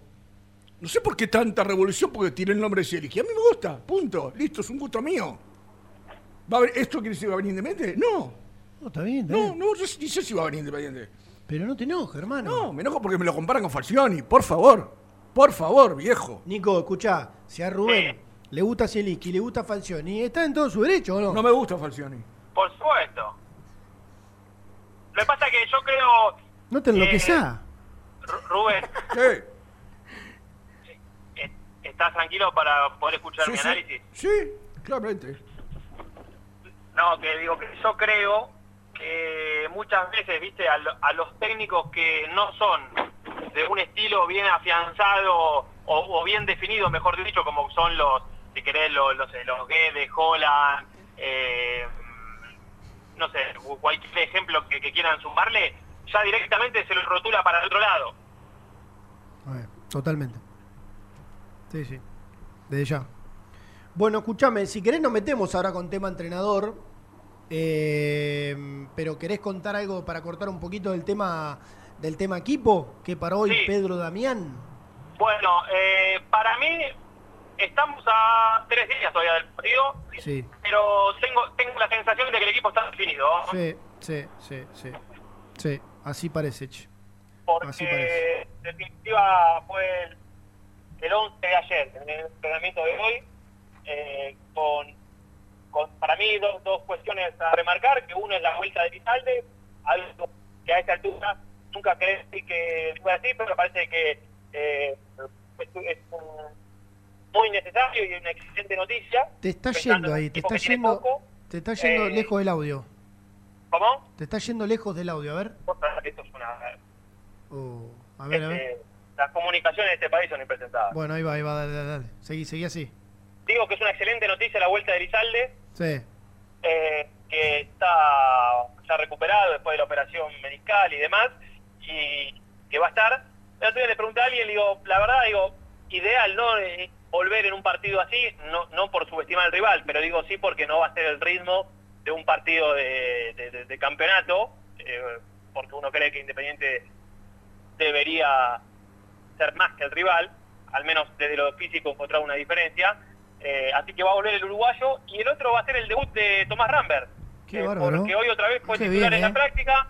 no sé por qué tanta revolución, porque tiene el nombre de Sieliski. A mí me gusta, punto. Listo, es un gusto mío. ¿Va a ¿Esto quiere decir que va a venir independiente? No. No, está bien. no, no, yo ni sé si va a venir independiente. Pero no te enojes, hermano. No, me enojo porque me lo comparan con Falcioni. Por favor. Por favor, viejo. Nico, escuchá. Si a Rubén le gusta Sieliski, le gusta Falcioni, ¿está en todo su derecho o no? No me gusta Falcioni. Por supuesto. Lo que pasa es que yo creo... No te enloquezás. Rubén. ¿Qué? ¿Estás tranquilo para poder escuchar mi análisis? Sí, claramente. No, que digo que yo creo que muchas veces, viste, a, los técnicos que no son de un estilo bien afianzado o, bien definido, mejor dicho, como son los, si querés, los, los, los Guedes, Holland, eh, no sé, cualquier ejemplo que, quieran sumarle, ya directamente se lo rotula para el otro lado. totalmente. Sí, sí. Desde ya. Bueno, escúchame, si querés nos metemos ahora con tema entrenador, eh, pero ¿querés contar algo para cortar un poquito del tema del tema equipo que para hoy Pedro Damián? Bueno, eh, para mí estamos a tres días todavía del partido, sí. pero tengo tengo la sensación de que el equipo está definido. Sí, sí, sí, sí, sí, así parece. Porque así parece. en definitiva fue el, el 11 de ayer, en el entrenamiento de hoy, eh, con para mí dos, dos cuestiones a remarcar, que uno es la vuelta de Vizalde, algo que a esta altura nunca creí que fue así, pero parece que eh, es, muy necesario y una excelente noticia. Te está yendo ahí, te está yendo, te está yendo eh, lejos del audio. ¿Cómo? Te está yendo lejos del audio, a ver. Esto es una... Uh, a ver, a ver. Este, las comunicaciones de este país son impresentables. Bueno, ahí va, ahí va, dale, dale, dale. Seguí, seguí así. Digo que es una excelente noticia la vuelta de Elizalde. Sí. Eh, que está ya recuperado después de la operación meniscal y demás, y que va a estar. El otro día le pregunté a alguien, le digo, la verdad, digo, ideal, ¿no? Volver en un partido así, no, no por subestimar al rival, pero digo sí porque no va a ser el ritmo de un partido de, campeonato, eh, porque uno cree que Independiente debería ser más que el rival, al menos desde lo físico encontrar una diferencia, eh, así que va a volver el uruguayo y el otro va a ser el debut de Tomás Rambert. Qué eh, porque hoy otra vez fue titular en la eh. práctica,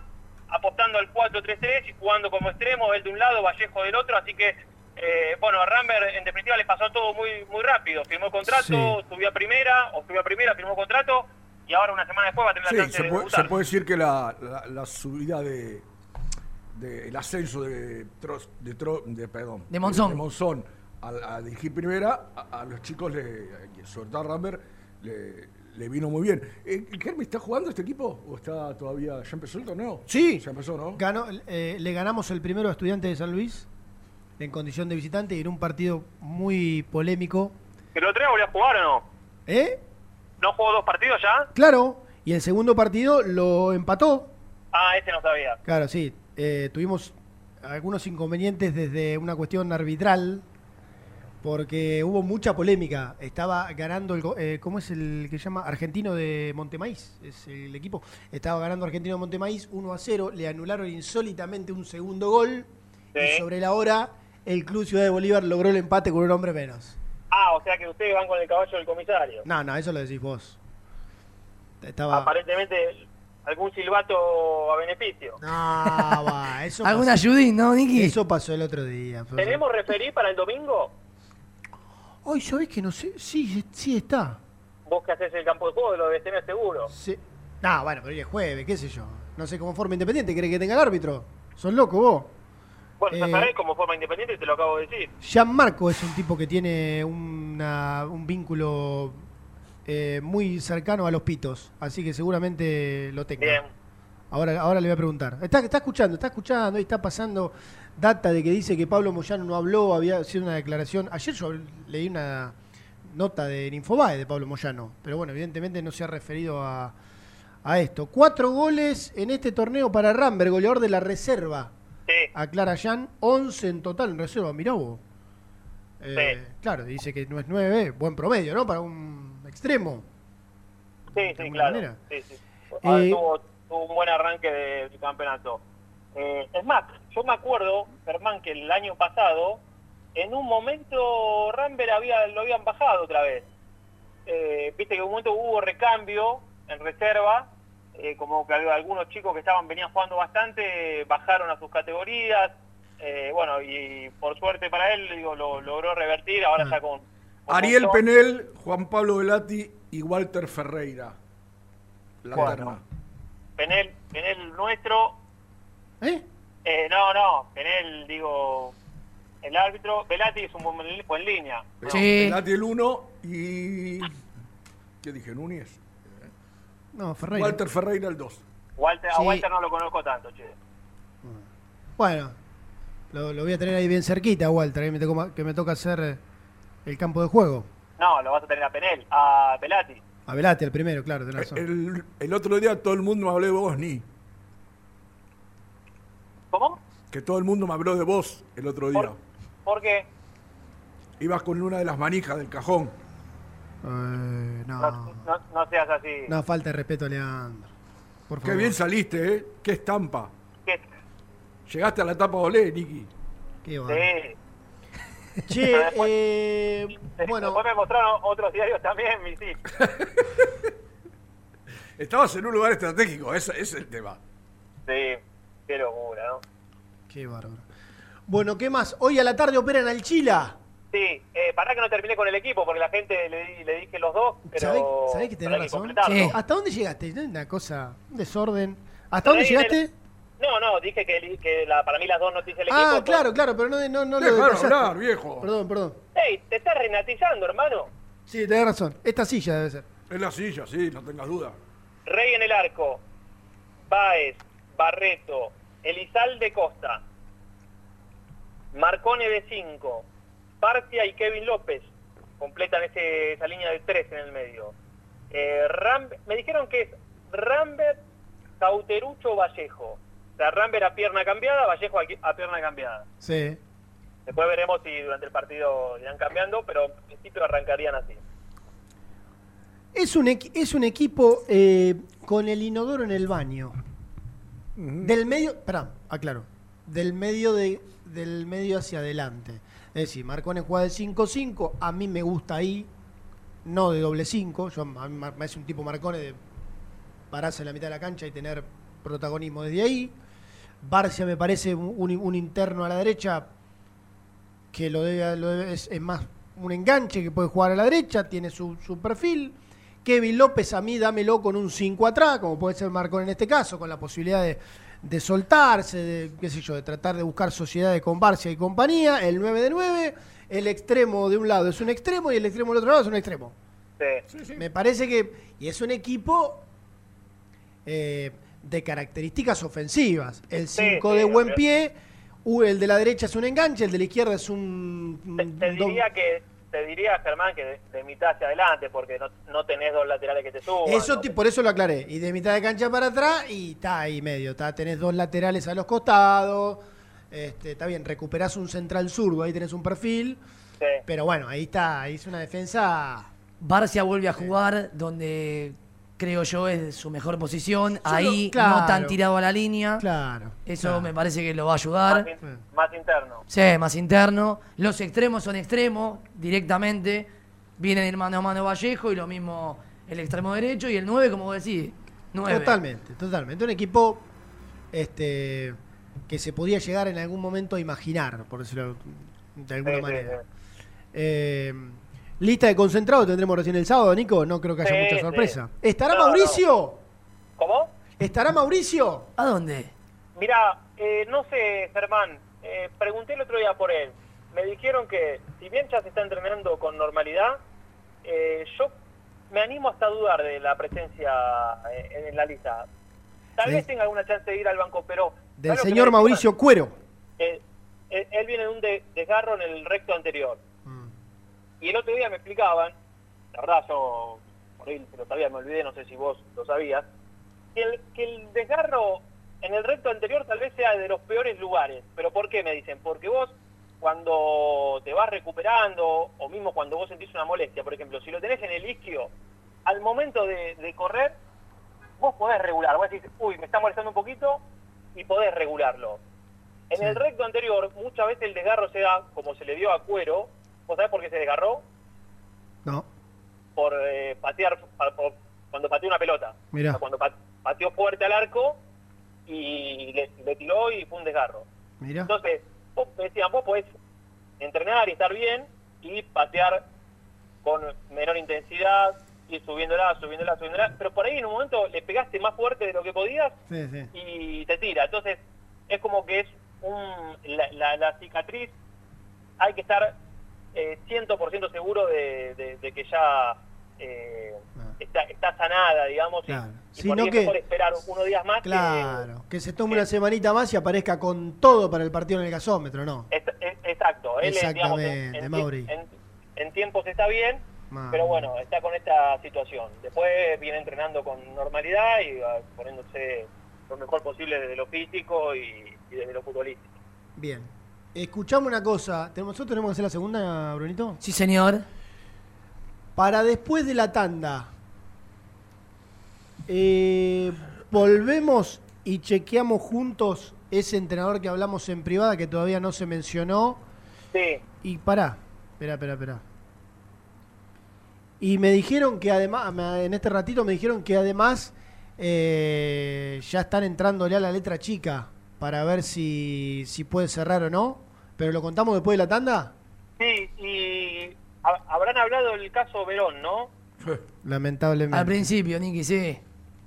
apostando al 4-3-3 y jugando como extremo, él de un lado, Vallejo del otro, así que bueno, a Rambert en definitiva le pasó todo muy muy rápido, firmó contrato, subió a primera, o subió a primera, firmó contrato y ahora una semana después va a tener la chance se de puede, se puede decir que la, la, subida de, el ascenso de, de, de, perdón, de Monzón, de Monzón a, dirigir primera, a, los chicos, le, sobre todo a Rambert, le, vino muy bien. ¿El eh, está jugando este equipo o está todavía, ya empezó el torneo? Sí, ya empezó, ¿no? Ganó, eh, le ganamos el primero a Estudiantes de San Luis en condición de visitante y en un partido muy polémico. ¿Pero otro día volvió a jugar o no? ¿Eh? ¿No jugó dos partidos ya? Claro, y el segundo partido lo empató. Ah, ese no sabía. Claro, sí. Eh, tuvimos algunos inconvenientes desde una cuestión arbitral porque hubo mucha polémica. Estaba ganando, el, eh, ¿cómo es el que se llama? Argentino de Montemaíz, es el equipo. Estaba ganando Argentino de Montemaíz 1 a 0, le anularon insólitamente un segundo gol y sobre la hora el Club Ciudad de Bolívar logró el empate con un hombre menos. Ah, o sea que ustedes van con el caballo del comisario. No, no, eso lo decís vos. Estaba... Aparentemente algún silbato a beneficio. No, va, eso ¿Alguna ayudín, no, Niki? Eso pasó el otro día. ¿Tenemos referí para el domingo? Hoy, ¿sabés que no sé? Sí, sí está. Vos que haces el campo de juego lo debes tener seguro. Sí. No, bueno, pero hoy es jueves, qué sé yo. No sé cómo forma independiente, ¿querés que tenga el árbitro? Son locos vos. Bueno, ya Eh, sabés como forma independiente, te lo acabo de decir. Gianmarco es un tipo que tiene una- un vínculo eh, muy cercano a los pitos, así que seguramente lo tenga. Bien. Ahora, ahora le voy a preguntar. Está, está escuchando, está escuchando y está pasando data de que dice que Pablo Moyano no habló, había sido una declaración. Ayer yo leí una nota de Infobae de Pablo Moyano, pero bueno, evidentemente no se ha referido a, a esto. Cuatro goles en este torneo para Ramberg, goleador de la reserva. Aclara Jan, 11 en total en reserva. Mirá vos. Eh, Claro, dice que no es 9, buen promedio, ¿no? Para un extremo. Sí, sí, claro. Sí, sí. Eh, tuvo, tuvo un buen arranque de- del campeonato. Eh, es más, yo me acuerdo, Germán, que el año pasado, en un momento Rambert había, lo habían bajado otra vez. Eh, Viste que en un momento hubo recambio en reserva, eh, como que había algunos chicos que estaban venían jugando bastante, bajaron a sus categorías. eh, bueno, y por suerte para él, digo, lo logró revertir, ahora está con... con Ariel mucho- Penel, Juan Pablo Velati y Walter Ferreira. La Bueno. terna. Penel, Penel nuestro. ¿Eh? no, no, Penel, digo, el árbitro. Velati es un buen, buen línea. Velati el 1 y. ¿Qué dije? Núñez. No, Ferreira. Walter Ferreira el 2. Walter, Sí. A Walter no lo conozco tanto, che. Bueno, lo, lo voy a tener ahí bien cerquita, Walter, ahí me toca- que me toca hacer eh, el campo de juego. No, lo vas a tener a Penel, a Velati. A Velati, el primero, claro, tenés razón. El, el otro día todo el mundo me habló de vos, ni. ¿Cómo? Que todo el mundo me habló de vos el otro día. ¿Por qué? Ibas con una de las manijas del cajón. Eh, no, No, no seas así. no, falta de respeto Leandro. Por Qué favor. bien saliste, ¿eh? Qué estampa. ¿Qué? Llegaste a la etapa olé, Niki. Qué Sí. Che, eh, bueno. Después me mostraron otros diarios también, mis hijos. Estabas en un lugar estratégico, ese, ese es el tema. Sí, qué locura, ¿no? Qué bárbaro. Bueno, ¿qué más? Hoy a la tarde operan al Chila. Sí, eh, para que no terminé con el equipo, porque la gente le, di- le dije los dos, pero... ¿Sabés, sabés que tenés que razón? ¿Hasta dónde llegaste? Una cosa, un desorden. ¿Hasta dónde el- llegaste? No, no, dije que, que la, para mí las dos noticias del equipo... Ah, son- claro, claro, pero no, no, no lo Déjalo detallaste. hablar, viejo. Perdón, perdón. Ey, te estás renatizando, hermano. Sí, tenés razón. Esta silla debe ser. Es la silla, sí, no tengas duda. Rey en el arco, Baez, Barreto, Elizalde Costa, Marcone de 5, Partia y Kevin López completan ese- esa línea de 3 en el medio. Eh, Ram- me dijeron que es Rambert, Cauterucho, Vallejo. O sea, Rambert a pierna cambiada, Vallejo a, a pierna cambiada. Sí. Después veremos si durante el partido irán cambiando, pero en principio arrancarían así. Es un, equi- es un equipo eh, con el inodoro en el baño. Del medio, perdón, aclaro. Del medio de, del medio hacia adelante. Es decir, Marcone juega de 5-5, a mí me gusta ahí, no de doble 5. Yo a mí me parece un tipo Marcone de pararse en la mitad de la cancha y tener protagonismo desde ahí. Barcia me parece un, interno a la derecha que lo debe, lo es, más un enganche que puede jugar a la derecha, tiene su, su perfil. Kevin López a mí dámelo con un 5 atrás, como puede ser Marcón en este caso, con la posibilidad de, de soltarse, de, qué sé yo, de tratar de buscar sociedades con Barcia y compañía, el 9 de 9, el extremo de un lado es un extremo y el extremo del otro lado es un extremo. Sí. Me parece que, y es un equipo eh, de características ofensivas. El 5 sí, de buen pie, u- el de la derecha es un enganche, el de la izquierda es un... Te diría que te diría Germán que de, de mitad hacia adelante porque no, no tenés dos laterales que te suban. Eso no ti- por eso lo aclaré. Y de mitad de cancha para atrás y está ahí medio. Está, tenés dos laterales a los costados. Este, está bien, recuperás un central zurdo, ahí tenés un perfil. Pero bueno, ahí está, ahí es una defensa. Barcia vuelve a jugar donde creo yo es su mejor posición. Ahí claro. no tan tirado a la línea. Claro. Eso claro. me parece que lo va a ayudar. más, in- más interno. Sí, más interno. Los extremos son extremos directamente. Vienen ir mano a mano Vallejo y lo mismo el extremo derecho y el 9, como vos decís, 9. Totalmente, totalmente. Un equipo este, que se podía llegar en algún momento a imaginar, por decirlo de alguna manera. Eh, lista de concentrado tendremos recién el sábado, Nico. No creo que haya mucha sorpresa. ¿Estará Mauricio? ¿Cómo? ¿Estará Mauricio? ¿A dónde? Mira, eh, no sé, Germán. Eh, pregunté el otro día por él. Me dijeron que, si bien ya se está entrenando con normalidad, yo me animo hasta a dudar de la presencia en, la lista. Tal vez tenga alguna chance de ir al banco, pero... Del señor Mauricio Cuero. él, viene de un desgarro en el recto anterior. Y el otro día me explicaban, la verdad yo por ahí lo sabía, me olvidé, no sé si vos lo sabías, que el, que el desgarro en el recto anterior tal vez sea de los peores lugares. ¿Pero por qué me dicen? Porque vos cuando te vas recuperando, o mismo cuando vos sentís una molestia, por ejemplo, si lo tenés en el isquio, al momento de, correr, vos podés regular. Vos decís, uy, me está molestando un poquito, y podés regularlo. En el recto anterior, muchas veces el desgarro se da, como se le dio a Cuero. ¿Vos sabés por qué se desgarró? No. Por eh, patear, cuando pateó una pelota. Mira. cuando pateó fuerte al arco y le, le tiró y fue un desgarro. Mira. Entonces, vos decían, vos podés entrenar y estar bien y patear con menor intensidad, ir subiéndola, subiéndola, subiéndola, pero por ahí en un momento le pegaste más fuerte de lo que podías y te tira. Entonces, es como que es un, la, cicatriz, hay que estar eh, 100% seguro de, que ya eh, ah. está, está, sanada, digamos, y, por que, mejor esperar unos días más. Claro, que, se tome una semanita más y aparezca con todo para el partido en el gasómetro, ¿no? exacto, él Exactamente, en, Mauri. En, tiempos está bien, pero bueno, está con esta situación. Después viene entrenando con normalidad y poniéndose lo mejor posible desde lo físico y, desde lo futbolístico. Bien. Escuchame una cosa. ¿Nosotros tenemos que hacer la segunda, Brunito? Sí, señor. Para después de la tanda, eh, volvemos y chequeamos juntos ese entrenador que hablamos en privada que todavía no se mencionó. Sí. Y pará, espera, espera, espera. Y me dijeron que además, en este ratito me dijeron que además eh, ya están entrándole a la letra chica para ver si, si puede cerrar o no. Pero lo contamos después de la tanda. Sí, y habrán hablado del caso Verón, ¿no? Lamentablemente. Al principio, Niki, sí.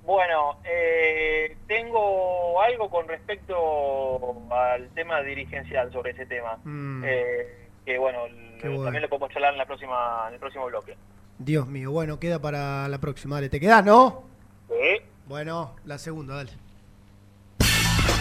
Bueno, eh, tengo algo con respecto al tema dirigencial sobre ese tema. Mm. Eh, que bueno, también lo podemos charlar en, la próxima, en el próximo bloque. Dios mío, bueno, queda para la próxima. Dale, ¿te quedas, no? Sí. Bueno, la segunda, dale.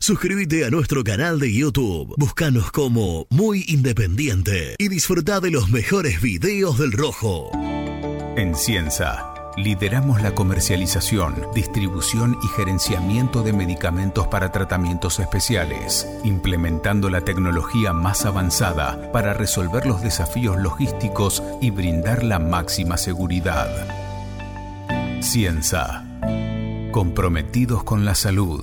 Suscríbete a nuestro canal de YouTube, búscanos como Muy Independiente y disfruta de los mejores videos del Rojo. En Cienza, lideramos la comercialización, distribución y gerenciamiento de medicamentos para tratamientos especiales, implementando la tecnología más avanzada para resolver los desafíos logísticos y brindar la máxima seguridad. Cienza, comprometidos con la salud,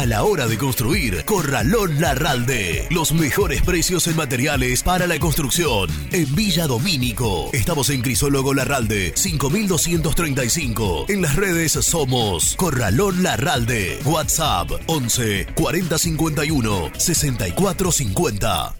A la hora de construir, Corralón Larralde. Los mejores precios en materiales para la construcción. En Villa Domínico. Estamos en Crisólogo Larralde, 5235. En las redes somos Corralón Larralde. WhatsApp 11 4051 6450.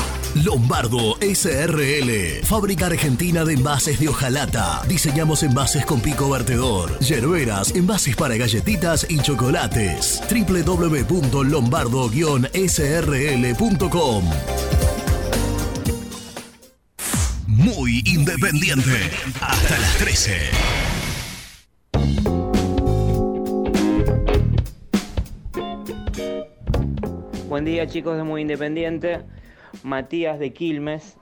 Lombardo SRL, fábrica argentina de envases de hojalata. Diseñamos envases con pico vertedor, yerberas, envases para galletitas y chocolates. www.lombardo-srl.com Muy independiente. Hasta las 13. Buen día chicos de Muy Independiente. Matías de Quilmes.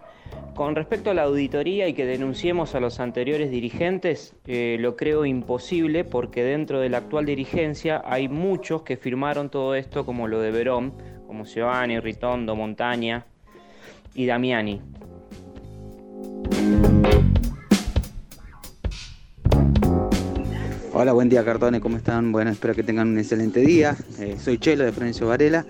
Con respecto a la auditoría y que denunciemos a los anteriores dirigentes, eh, lo creo imposible porque dentro de la actual dirigencia hay muchos que firmaron todo esto, como lo de Verón, como Giovanni, Ritondo, Montaña y Damiani. Hola, buen día cartones, ¿cómo están? Bueno, espero que tengan un excelente día. Eh, soy Chelo de Florencio Varela.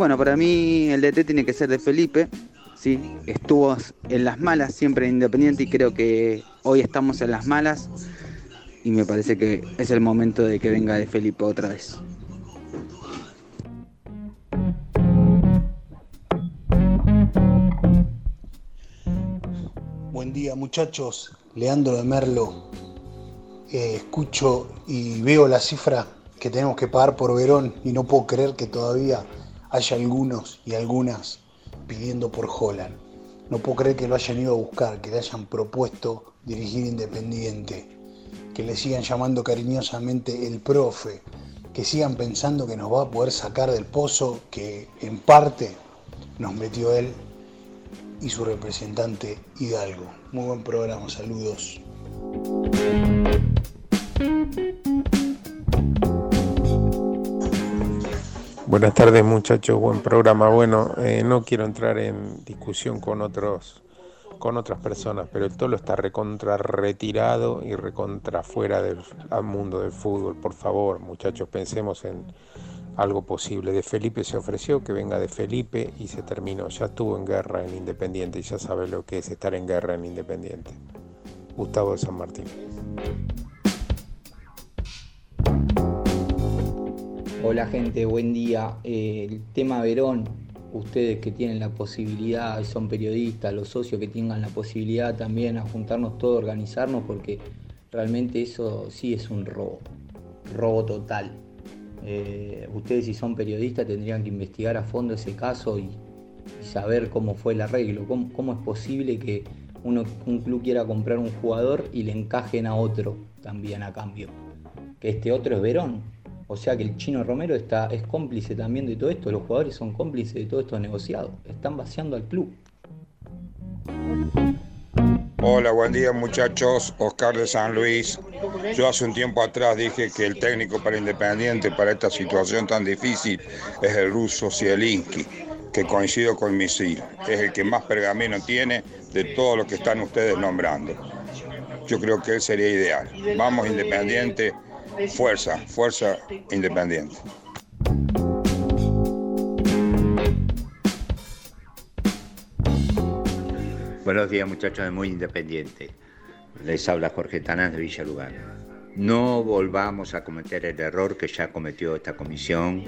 Bueno, para mí el DT tiene que ser de Felipe. Sí, estuvo en las malas siempre Independiente y creo que hoy estamos en las malas y me parece que es el momento de que venga de Felipe otra vez. Buen día muchachos, Leandro de Merlo. Eh, escucho y veo la cifra que tenemos que pagar por Verón y no puedo creer que todavía hay algunos y algunas pidiendo por Holland. No puedo creer que lo hayan ido a buscar, que le hayan propuesto dirigir Independiente, que le sigan llamando cariñosamente el profe, que sigan pensando que nos va a poder sacar del pozo que en parte nos metió él y su representante Hidalgo. Muy buen programa, saludos. Buenas tardes muchachos, buen programa. Bueno, eh, no quiero entrar en discusión con otros con otras personas, pero el Tolo está recontra retirado y recontra fuera del mundo del fútbol. Por favor, muchachos, pensemos en algo posible. De Felipe se ofreció que venga de Felipe y se terminó. Ya estuvo en guerra en Independiente y ya sabe lo que es estar en guerra en Independiente. Gustavo de San Martín. Hola gente, buen día. El tema Verón, ustedes que tienen la posibilidad, son periodistas, los socios que tengan la posibilidad también a juntarnos todos, organizarnos, porque realmente eso sí es un robo, robo total. Eh, ustedes si son periodistas tendrían que investigar a fondo ese caso y, saber cómo fue el arreglo, cómo, cómo es posible que uno, un club quiera comprar un jugador y le encajen a otro también a cambio. Que este otro es Verón, o sea que el chino Romero está, es cómplice también de todo esto, los jugadores son cómplices de todo esto negociado, están vaciando al club. Hola, buen día muchachos, Oscar de San Luis. Yo hace un tiempo atrás dije que el técnico para Independiente para esta situación tan difícil es el ruso Zielinski, que coincido con Misil, es el que más pergamino tiene de todos los que están ustedes nombrando. Yo creo que él sería ideal. Vamos Independiente Fuerza, fuerza independiente. Buenos días muchachos de Muy Independiente. Les habla Jorge Tanás de Villa Lugano. No volvamos a cometer el error que ya cometió esta comisión.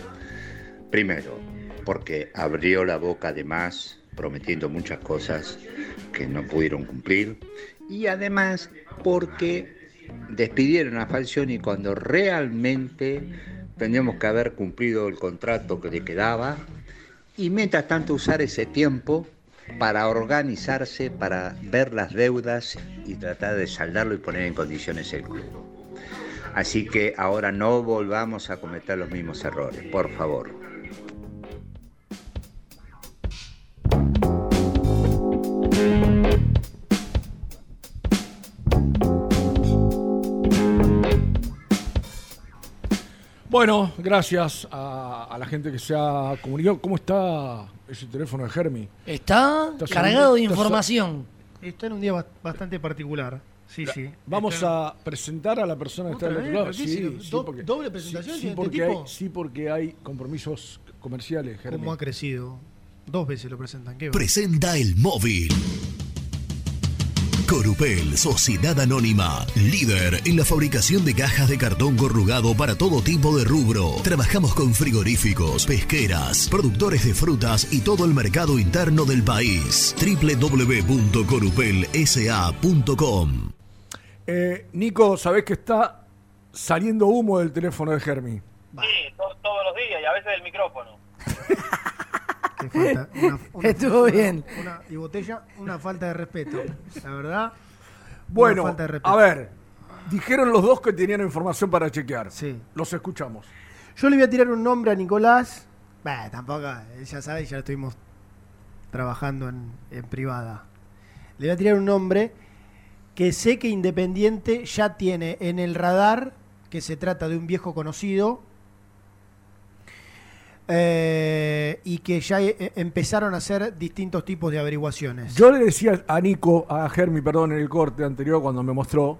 Primero, porque abrió la boca de más, prometiendo muchas cosas que no pudieron cumplir. Y además, porque despidieron a Falcioni cuando realmente teníamos que haber cumplido el contrato que le quedaba y mientras tanto usar ese tiempo para organizarse, para ver las deudas y tratar de saldarlo y poner en condiciones el club. Así que ahora no volvamos a cometer los mismos errores, por favor. Bueno, gracias a, la gente que se ha comunicado. ¿Cómo está ese teléfono de Germi? Está, cargado de información. Está en un día bastante particular. Sí, sí. Vamos a presentar a la persona que está del otro lado. Sí, ¿Doble presentación? Sí, porque Hay, sí, porque hay compromisos comerciales, Germi. ¿Cómo ha crecido? Dos veces lo presentan. ¿Qué Presenta el móvil. Corupel, Sociedad Anónima, líder en la fabricación de cajas de cartón corrugado para todo tipo de rubro. Trabajamos con frigoríficos, pesqueras, productores de frutas y todo el mercado interno del país. www.corupelsa.com eh, Nico, ¿sabés que está saliendo humo del teléfono de Germi? Sí, todos los días y a veces del micrófono. Estuvo bien. y botella, una falta de respeto. La verdad. Bueno, a ver, dijeron los dos que tenían información para chequear. Sí. Los escuchamos. Yo le voy a tirar un nombre a Nicolás. Bah, tampoco, ya sabe, ya lo estuvimos trabajando en, en privada. Le voy a tirar un nombre que sé que Independiente ya tiene en el radar que se trata de un viejo conocido eh, y que ya eh, empezaron a hacer distintos tipos de averiguaciones. Yo le decía a Nico, a Germi, perdón, en el corte anterior cuando me mostró.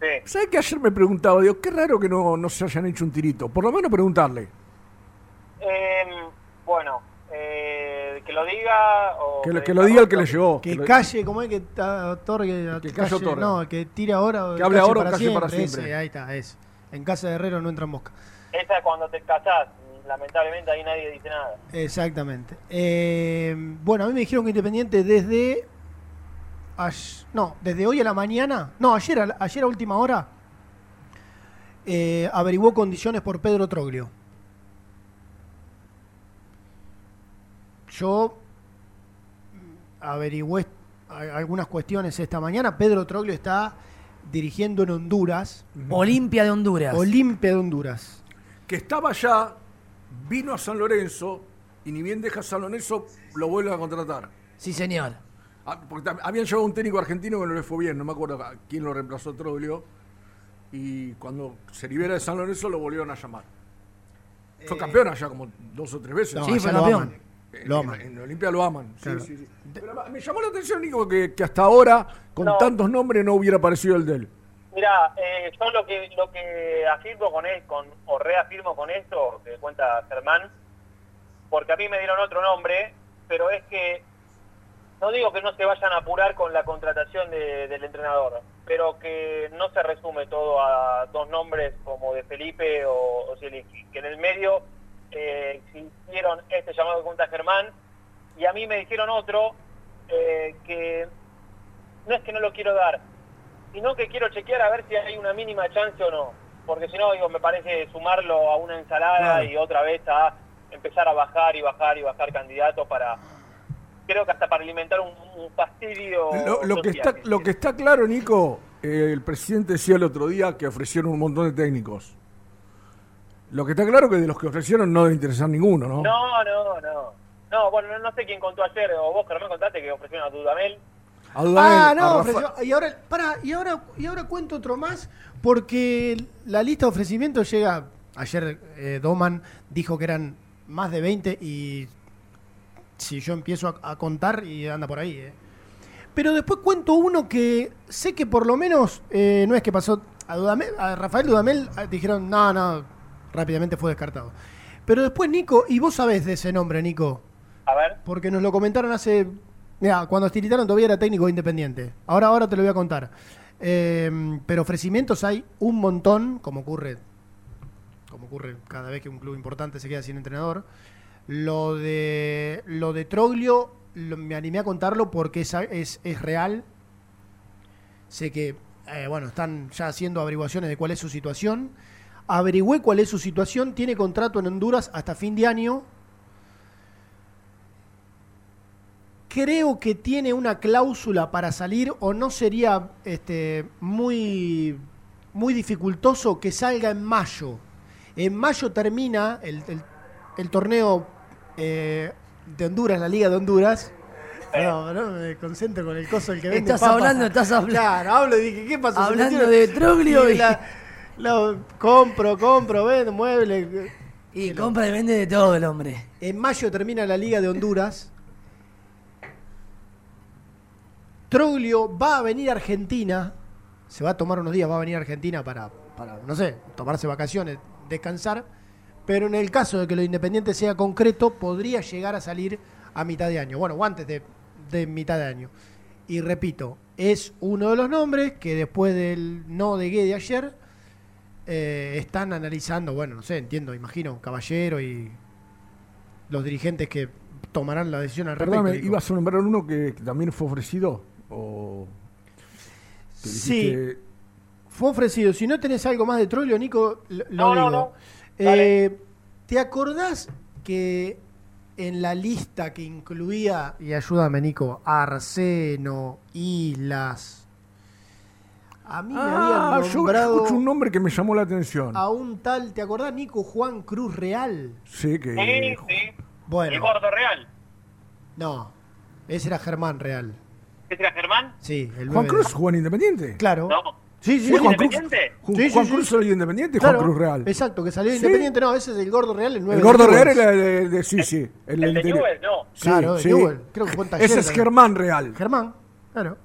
Sí. ¿Sabes que ayer me preguntaba? Digo, qué raro que no, no se hayan hecho un tirito. Por lo menos preguntarle. Em, bueno, eh, que lo diga. O que, lo, que lo diga el que le llegó. Que, calle, como es que otorgue. Que, calle. No, que tire ahora. Que hable ahora o calle para siempre. ahí está, es. En casa de Herrero no entra mosca. Esa es cuando te casás lamentablemente ahí nadie dice nada. Exactamente. Eh, bueno, a mí me dijeron que Independiente desde... no, desde hoy a la mañana, no, ayer a, ayer a última hora, eh, averiguó condiciones por Pedro Troglio. Yo averigué algunas cuestiones esta mañana. Pedro Troglio está dirigiendo en Honduras. Olimpia de Honduras. Olimpia de Honduras. Que estaba ya vino a San Lorenzo y ni bien deja San Lorenzo, lo vuelve a contratar. Sí, señor. Ah, porque habían llevado un técnico argentino que no le fue bien, no me acuerdo quién lo reemplazó Troglio. Y cuando se libera de San Lorenzo lo volvieron a llamar. Fue eh, campeón allá como dos o tres veces. sí, fue campeón. lo aman. En, Olimpia lo aman. Sí, sí, me llamó la atención, Nico, que, hasta ahora, con tantos nombres, no hubiera aparecido el de él. Mira, eh, yo lo que afirmo con, él, con o reafirmo con esto que cuenta Germán, porque a mí me dieron otro nombre, pero es que no digo que no se vayan a apurar con la contratación del entrenador, pero que no se resume todo a dos nombres como de Felipe o, o que en el medio eh, hicieron este llamado que cuenta Germán y a mí me dijeron otro eh, que no es que no lo quiero dar, sino que quiero chequear a ver si hay una mínima chance o no. Porque si no, digo, me parece sumarlo a una ensalada y otra vez a empezar a bajar y bajar y bajar candidatos para, creo que hasta para alimentar un, fastidio. Lo, que está, lo que está claro, Nico, eh, el presidente decía el otro día que ofrecieron un montón de técnicos. Lo que está claro que de los que ofrecieron no debe interesar ninguno, ¿no? No, no, no. No, bueno, no, sé quién contó ayer, o vos, que me contaste que ofrecieron a Dudamel ah, no, y ahora, para, y ahora, y ahora cuento otro más, porque la lista de ofrecimientos llega. Ayer eh, Doman dijo que eran más de 20 y si yo empiezo a, contar y anda por ahí. Eh. Pero después cuento uno que sé que por lo menos eh, no es que pasó a, Dudamel, a Rafael Dudamel, ah, dijeron no, no, rápidamente fue descartado. Pero después Nico, y vos sabés de ese nombre, Nico. A ver. Porque nos lo comentaron hace Mira, cuando Estilitano todavía era técnico independiente. Ahora, ahora te lo voy a contar. Eh, pero ofrecimientos hay un montón, como ocurre, como ocurre cada vez que un club importante se queda sin entrenador. Lo de lo de Troglio me animé a contarlo porque es, es, es real. Sé que eh, bueno, están ya haciendo averiguaciones de cuál es su situación. Averigüé cuál es su situación. Tiene contrato en Honduras hasta fin de año. Creo que tiene una cláusula para salir o no sería este, muy, muy dificultoso que salga en mayo. En mayo termina el, el- el torneo eh, de Honduras, la Liga de Honduras. No, no, me concentro con el coso el que vende Estás papas. hablando, estás hablando. Claro, hablo y dije, ¿qué pasó? Hablando de Troglio y- la- la- compro, compro, vendo, mueble. Y compra y vende de todo el hombre. En mayo termina la Liga de Honduras. Troglio va a venir a Argentina. Se va a tomar unos días, va a venir a Argentina para, para, no sé, tomarse vacaciones, descansar. Pero en el caso de que lo independiente sea concreto, podría llegar a salir a mitad de año. Bueno, o antes de, de mitad de año. Y repito, es uno de los nombres que después del no de Guede ayer eh, están analizando, bueno, no sé, entiendo, imagino, Caballero y los dirigentes que tomarán la decisión al respecto. Perdóname. ¿ibas a nombrar uno que, que también fue ofrecido? O Sí. Fue ofrecido. Si no tenés algo más de Troglio, Nico, lo, No, digo. no. Eh, ¿Te acordás que en la lista que incluía, y ayúdame Nico, Arseno, Islas, a mí me Ah, habían yo nombrado escucho un nombre que me llamó la atención. a un tal, ¿te acordás Nico Juan Cruz Real? Sí, que. Sí, sí. Bueno. El gordo real. No, ese era Germán Real. ¿Ese era Germán? Sí, el Juan 9 Cruz de- jugó en Independiente. Claro. No. Sí, sí, ¿Fue sí. Juan Cruz? ¿Independiente? Ju- Sí, sí, Juan sí. Cruz salió Independiente y Claro, Juan Cruz Real. Exacto, que salió ¿Sí? Independiente. No, ese es el gordo real, el 9 El gordo de real era de, de- sí, sí. El, El de interior. Newell's, no. Sí, Claro, de sí. Newell's. Creo que fue en Talleres Ese es también. Germán Real. Germán, claro.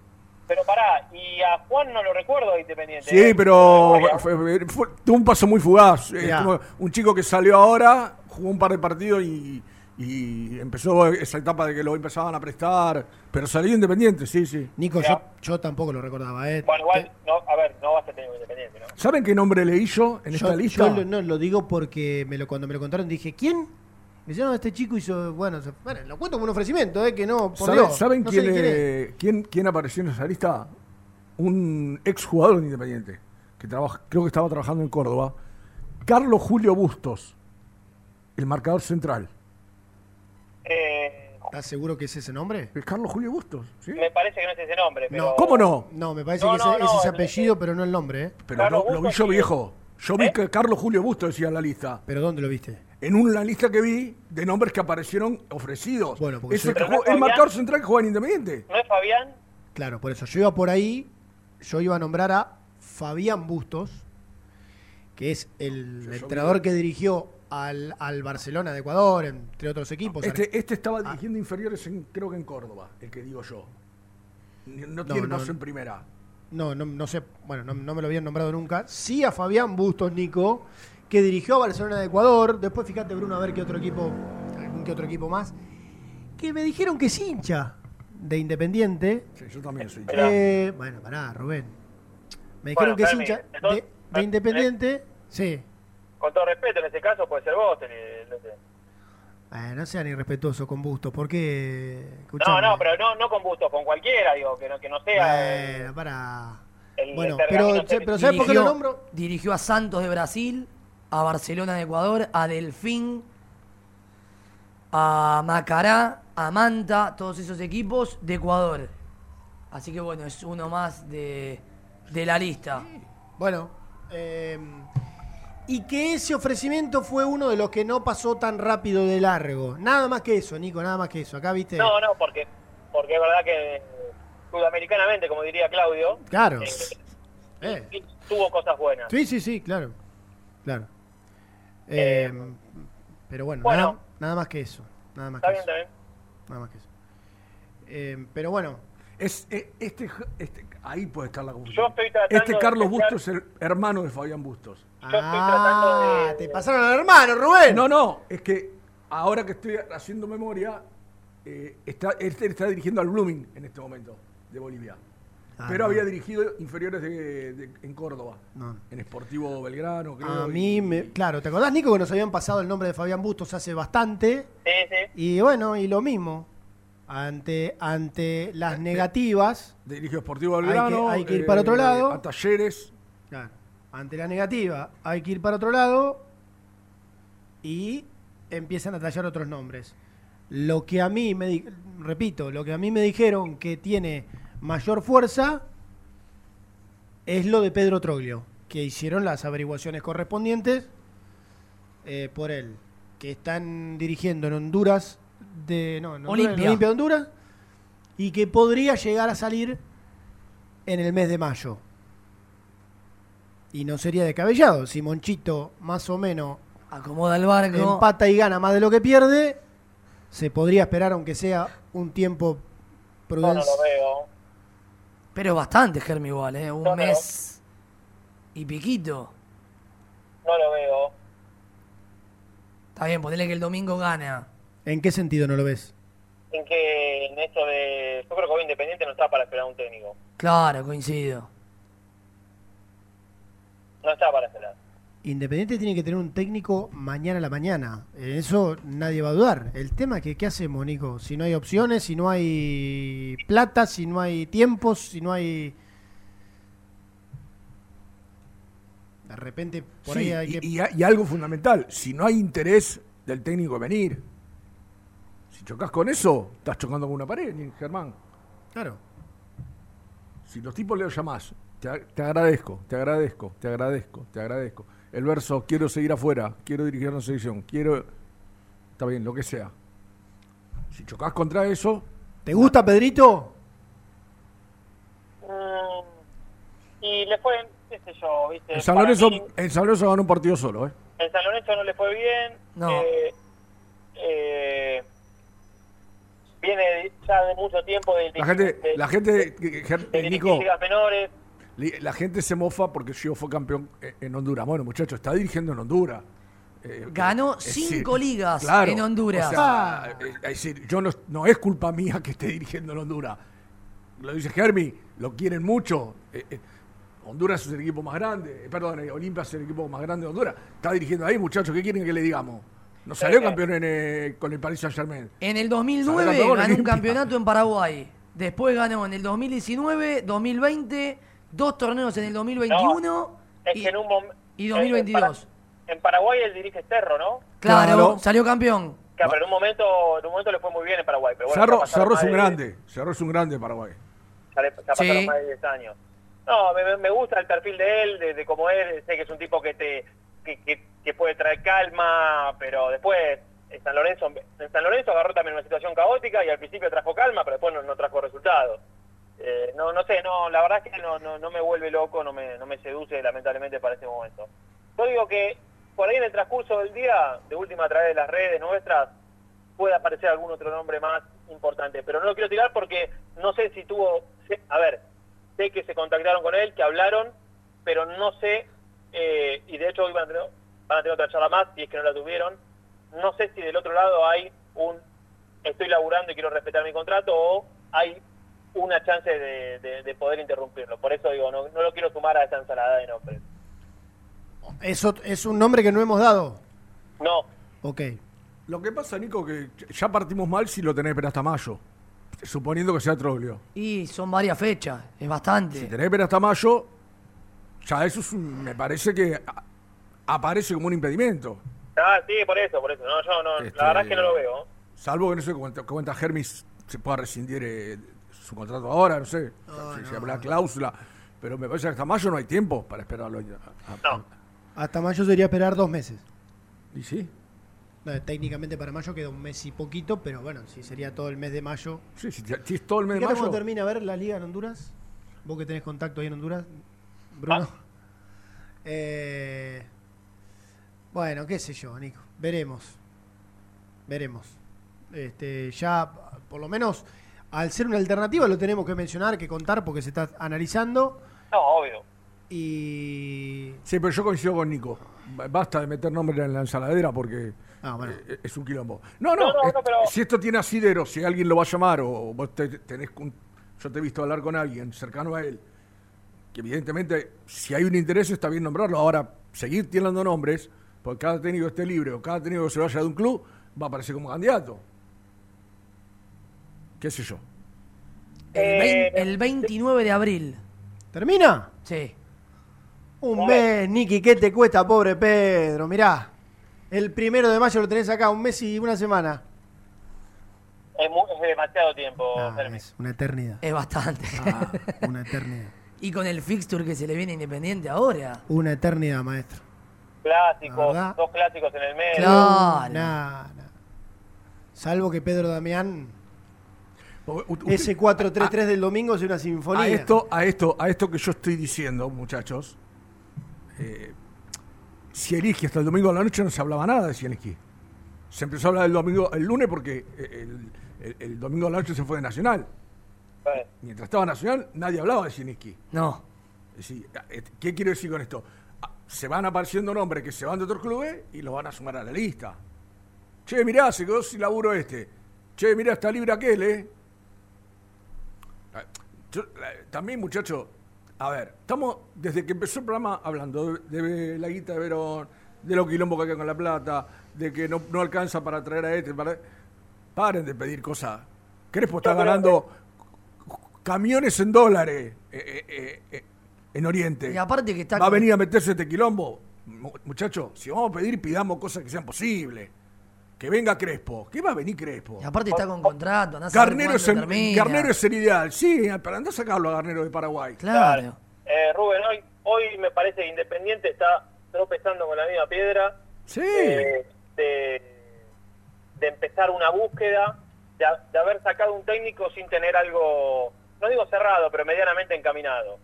Pero pará, y a Juan no lo recuerdo de Independiente. Sí, ¿eh? pero Memoria. fue- fue- tuvo un paso muy fugaz. Es Ya. como un chico que salió ahora, jugó un par de partidos y, y empezó esa etapa de que lo empezaban a prestar. Pero salió independiente, sí, sí. Nico, yo, yo tampoco lo recordaba. ¿eh? Bueno, igual, no, a ver, no va a ser técnico Independiente, ¿no? ¿Saben qué nombre leí yo en yo, esta lista? yo lo, no, lo digo porque me lo, cuando me lo contaron dije, ¿quién? Me dijeron, no, este chico hizo, bueno, se- bueno, lo cuento como un ofrecimiento, ¿eh? Que no, por ¿Saben, Dios, saben no quién, ni quién es. eh, quién, quién apareció en esa lista? Un exjugador de Independiente, que trabaja, creo que estaba trabajando en Córdoba. Carlos Julio Bustos, el marcador central. ¿Estás seguro que es ese nombre? ¿Es Carlos Julio Bustos? ¿sí? me parece que no es ese nombre, pero... No. ¿Cómo no? No, me parece No, que ese, no, ese no, es ese el- apellido, pero no el nombre, ¿eh? Pero Carlos lo, lo vi yo viejo. Yo vi ¿Eh? que Carlos Julio Bustos decía en la lista. ¿Pero dónde lo viste? En una lista que vi de nombres que aparecieron ofrecidos. Bueno, porque es el, que marcador central que juega en Independiente. ¿No es Fabián? Claro, por eso yo iba por ahí, yo iba a nombrar a Fabián Bustos, que es el yo entrenador que dirigió al, al Barcelona de Ecuador, entre otros equipos. Este, este estaba dirigiendo inferiores, en- creo que en Córdoba, el que digo yo. No, no tiene no, paso en primera. No, no, no sé, bueno, no, no me lo habían nombrado nunca. Sí a Fabián Bustos, Nico, que dirigió a Barcelona de Ecuador. Después fíjate, Bruno, a ver qué otro equipo, algún que otro equipo más. Que me dijeron que es hincha de Independiente. Sí, yo también soy. Mirá. Eh, bueno, pará, Rubén. Me dijeron Bueno, que es hincha de, de Independiente. Sí. Con todo respeto, en este caso puede ser vos. el- no sé. Eh, no sean irrespetuosos con Bustos, porque. No, escuchame. no, pero no, no con Bustos, con cualquiera, digo, que no, que no sea... el- Bueno, para. el- Bueno, el pero, ¿sabes por qué lo nombro? Dirigió a Santos de Brasil, a Barcelona de Ecuador, a Delfín, a Macará, a Manta, todos esos equipos de Ecuador. Así que bueno, es uno más de, de la lista. Bueno, eh, y que ese ofrecimiento fue uno de los que no pasó tan rápido de largo. Nada más que eso, Nico, nada más que eso. Acá viste. No, no, porque, porque es verdad que sudamericanamente, como diría Claudio, Claro. eh, Eh. tuvo cosas buenas. Sí, sí, sí, claro. Claro. Eh, pero bueno, bueno. Nada, nada más que eso. Nada más Está que bien, eso. está bien. Nada más que eso. Eh, pero bueno, Es, eh, este, este, ahí puede estar la Yo confusión. estoy Este Carlos Bustos es el hermano de Fabián Bustos. Yo estoy tratando ah, de... te pasaron al hermano, Rubén. No, no, es que ahora que estoy haciendo memoria, eh, está, este está dirigiendo al Blooming en este momento, de Bolivia. Ah, pero no. había dirigido inferiores de- de- en Córdoba, No. en Sportivo Belgrano, creo. A y- mí, me, claro, ¿te acordás, Nico, que nos habían pasado el nombre de Fabián Bustos hace bastante? Sí, sí. Y bueno, y lo mismo. Ante, ante las negativas, Dirigió Sportivo Hay que- Belgrano. hay que ir para otro lado. A Talleres. claro, ante la negativa, hay que ir para otro lado y empiezan a tallar otros nombres. Lo que a mí me repito, lo que a mí me dijeron que tiene mayor fuerza es lo de Pedro Troglio, que hicieron las averiguaciones correspondientes eh, por él, que están dirigiendo en Honduras de no, en Honduras, en Olimpia. Olimpia de Honduras y que podría llegar a salir en el mes de mayo. Y no sería descabellado si Monchito más o menos Acomoda el barco. empata y gana más de lo que pierde, se podría esperar aunque sea un tiempo No, no prudente. lo veo. Pero bastante, Germi, igual, ¿eh? Un No, no. mes y piquito. No lo veo. Está bien, ponele que el domingo gana. ¿En qué sentido no lo ves? En que en esto de. Yo creo que hoy Independiente no está para esperar a un técnico. Claro, coincido. No está para esperar. Independiente tiene que tener un técnico mañana a la mañana. En eso nadie va a dudar. El tema es que, ¿qué hacemos, Nico? Si no hay opciones, si no hay plata, si no hay tiempos, si no hay... De repente, por Sí, ahí hay y, que... y algo fundamental, si no hay interés del técnico en venir, si chocas con eso, estás chocando con una pared, Germán. Claro. Si los tipos le llamás, te, agradezco, te agradezco, te agradezco, te agradezco. El verso, quiero seguir afuera, quiero dirigir una selección, quiero... Está bien, lo que sea. Si chocas contra eso, ¿Te gusta, Pedrito? Mm, y le fue, qué sé yo, ¿viste? en San Lorenzo, mí, en San Lorenzo ganó un partido solo, ¿eh? en San Lorenzo no le fue bien. No. Eh, eh, viene de- ya de mucho tiempo de, La gente, de- la gente, de Nico, menores. La gente se mofa porque yo fue campeón eh, en Honduras. Bueno, muchachos, está dirigiendo en Honduras. Eh, Ganó es cinco decir, ligas claro, en Honduras. o sea, eh, es decir, yo no, no es culpa mía que esté dirigiendo en Honduras. Lo dice Germi, lo quieren mucho. Eh, eh, Honduras es el equipo más grande, eh, perdón, eh, Olimpia es el equipo más grande de Honduras. Está dirigiendo ahí, muchachos, ¿qué quieren que le digamos? No salió campeón en, eh, con el Paris Saint Germain. En el Salió 2009 campeón ganó un campeonato en Paraguay. Después ganó en el 2019, 2020, dos torneos en el 2021 Es y, que en un y en- 2022. En, en Paraguay él dirige Cerro, ¿no? Claro, Claro. salió campeón. Claro, pero en un momento, en un momento le fue muy bien en Paraguay. Pero bueno, Cerro, Cerro es un de- grande, Cerro es un grande de Paraguay. Ya, le- ya pasaron Sí. más de 10 años. No, me, me- me gusta el perfil de él, de, de cómo es. Sé que es un tipo que te que, que- que puede traer calma, pero después en San Lorenzo en San Lorenzo agarró también una situación caótica y al principio trajo calma, pero después no, no trajo resultados. Eh, no, no sé, no, la verdad es que no, no, me vuelve loco, no me, no me seduce lamentablemente para este momento. Yo digo que por ahí en el transcurso del día, de última a través de las redes nuestras, puede aparecer algún otro nombre más importante, pero no lo quiero tirar porque no sé si tuvo, a ver, sé que se contactaron con él, que hablaron, pero no sé, eh, y de hecho hoy van a, tener, van a tener otra charla más, si es que no la tuvieron, no sé si del otro lado hay un estoy laburando y quiero respetar mi contrato o hay una chance de, de- de poder interrumpirlo. Por eso digo, no, no lo quiero sumar a esa ensalada de nombres. Eso es un nombre que no hemos dado. No, Ok. Lo que pasa, Nico, que ya partimos mal si lo tenés esperar hasta mayo. Suponiendo que sea Troglio. Y son varias fechas, es bastante. Si tenés esperar hasta mayo, ya eso es un- me parece que a- aparece como un impedimento. ah, sí, por eso, por eso. No, yo no, Este, la verdad es que no lo veo. Salvo que no sé cuenta, cuenta Hermis se pueda rescindir eh, su contrato ahora, no sé. si se llama la cláusula. Pero me parece que hasta mayo no hay tiempo para esperarlo. a- a- Hasta mayo sería esperar dos meses. Y sí. No, técnicamente para mayo queda un mes y poquito, pero bueno, si sería todo el mes de mayo. Sí, si, si es todo el mes de mayo. cómo termina a ver la liga en Honduras. Vos que tenés contacto ahí en Honduras, Bruno. Ah. Eh, bueno, qué sé yo, Nico. Veremos. Veremos. Este, ya, por lo menos, al ser una alternativa, lo tenemos que mencionar, que contar, porque se está analizando. No, obvio. Y. Sí, pero yo coincido con Nico. Basta de meter nombres en la ensaladera porque Ah, bueno. eh, es un quilombo. No, no, No, no, eh, no, pero- si esto tiene asidero, si alguien lo va a llamar o vos te- tenés un- yo te he visto hablar con alguien cercano a él, que evidentemente si hay un interés está bien nombrarlo. Ahora, seguir tirando nombres, porque cada técnico esté libre o cada técnico que se vaya de un club va a aparecer como candidato. ¿Qué sé yo? El, vein- el 29 de abril. ¿Termina? Sí. Un mes, Nicky, ¿qué te cuesta, pobre Pedro? Mirá, el primero de mayo lo tenés acá, un mes y una semana. Es, mu- es demasiado tiempo, Ah, Fermi. es una eternidad. Es bastante. Una eternidad. y con el fixture que se le viene a Independiente ahora. Una eternidad, maestro. Clásicos, verdad. dos clásicos en el medio. Claro. Nah, nah. Salvo que Pedro Damián, ese 4-3-3 del domingo es una sinfonía. A esto, a esto, a esto que yo estoy diciendo, muchachos, eh, Zielinski hasta el domingo a la noche no se hablaba nada de Zielinski. Se empezó a hablar del domingo, el lunes porque el, el- el domingo a la noche se fue de Nacional. Mientras estaba Nacional, nadie hablaba de Zielinski. No. Es decir, ¿Qué quiero decir con esto? Se van apareciendo nombres que se van de otros clubes y los van a sumar a la lista. Che, mirá, se quedó sin laburo este. Che, mirá, está libre aquel, ¿eh? Ah, yo, también, muchachos, a ver, estamos desde que empezó el programa hablando de, de la guita de Verón, de lo quilombo que hay con la plata, de que no, no alcanza para traer a este. Para... Paren de pedir cosas. Crespo está ganando camiones en dólares eh, eh, eh, eh, en Oriente. Y aparte que está Va a venir a meterse este quilombo. Mu- Muchachos, si vamos a pedir, pidamos cosas que sean posibles. Que venga Crespo. ¿Qué va a venir Crespo? Y aparte está con contrato. andá a saber Garnero es, el, termina. Garnero es el ideal. Sí, pero anda a sacarlo a Garnero de Paraguay. Claro. Eh, Rubén, hoy, hoy me parece que Independiente está tropezando con la misma piedra. Sí. eh, de, de empezar una búsqueda, de, ha- de haber sacado un técnico sin tener algo, no digo cerrado, pero medianamente encaminado.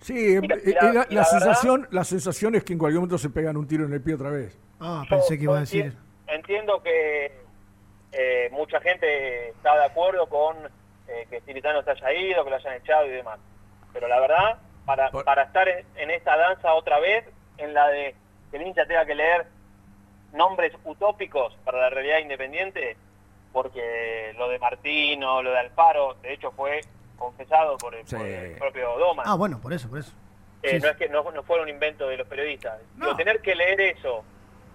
Sí, eh, y la- la, y la la sensación, la sensación es que en cualquier momento se pegan un tiro en el pie otra vez. Ah, pensé que iba a decir. Entiendo que eh, mucha gente está de acuerdo con eh, que Ciritano se haya ido, que lo hayan echado y demás. Pero la verdad, para, para estar en, en esta danza otra vez, en la de que el hincha tenga que leer nombres utópicos para la realidad independiente, porque lo de Martino, lo de Alfaro, de hecho fue confesado por el, por el propio Doma. Ah, bueno, por eso, por eso. Eh, Sí, no es que no, no fuera un invento de los periodistas. Digo, tener que leer eso,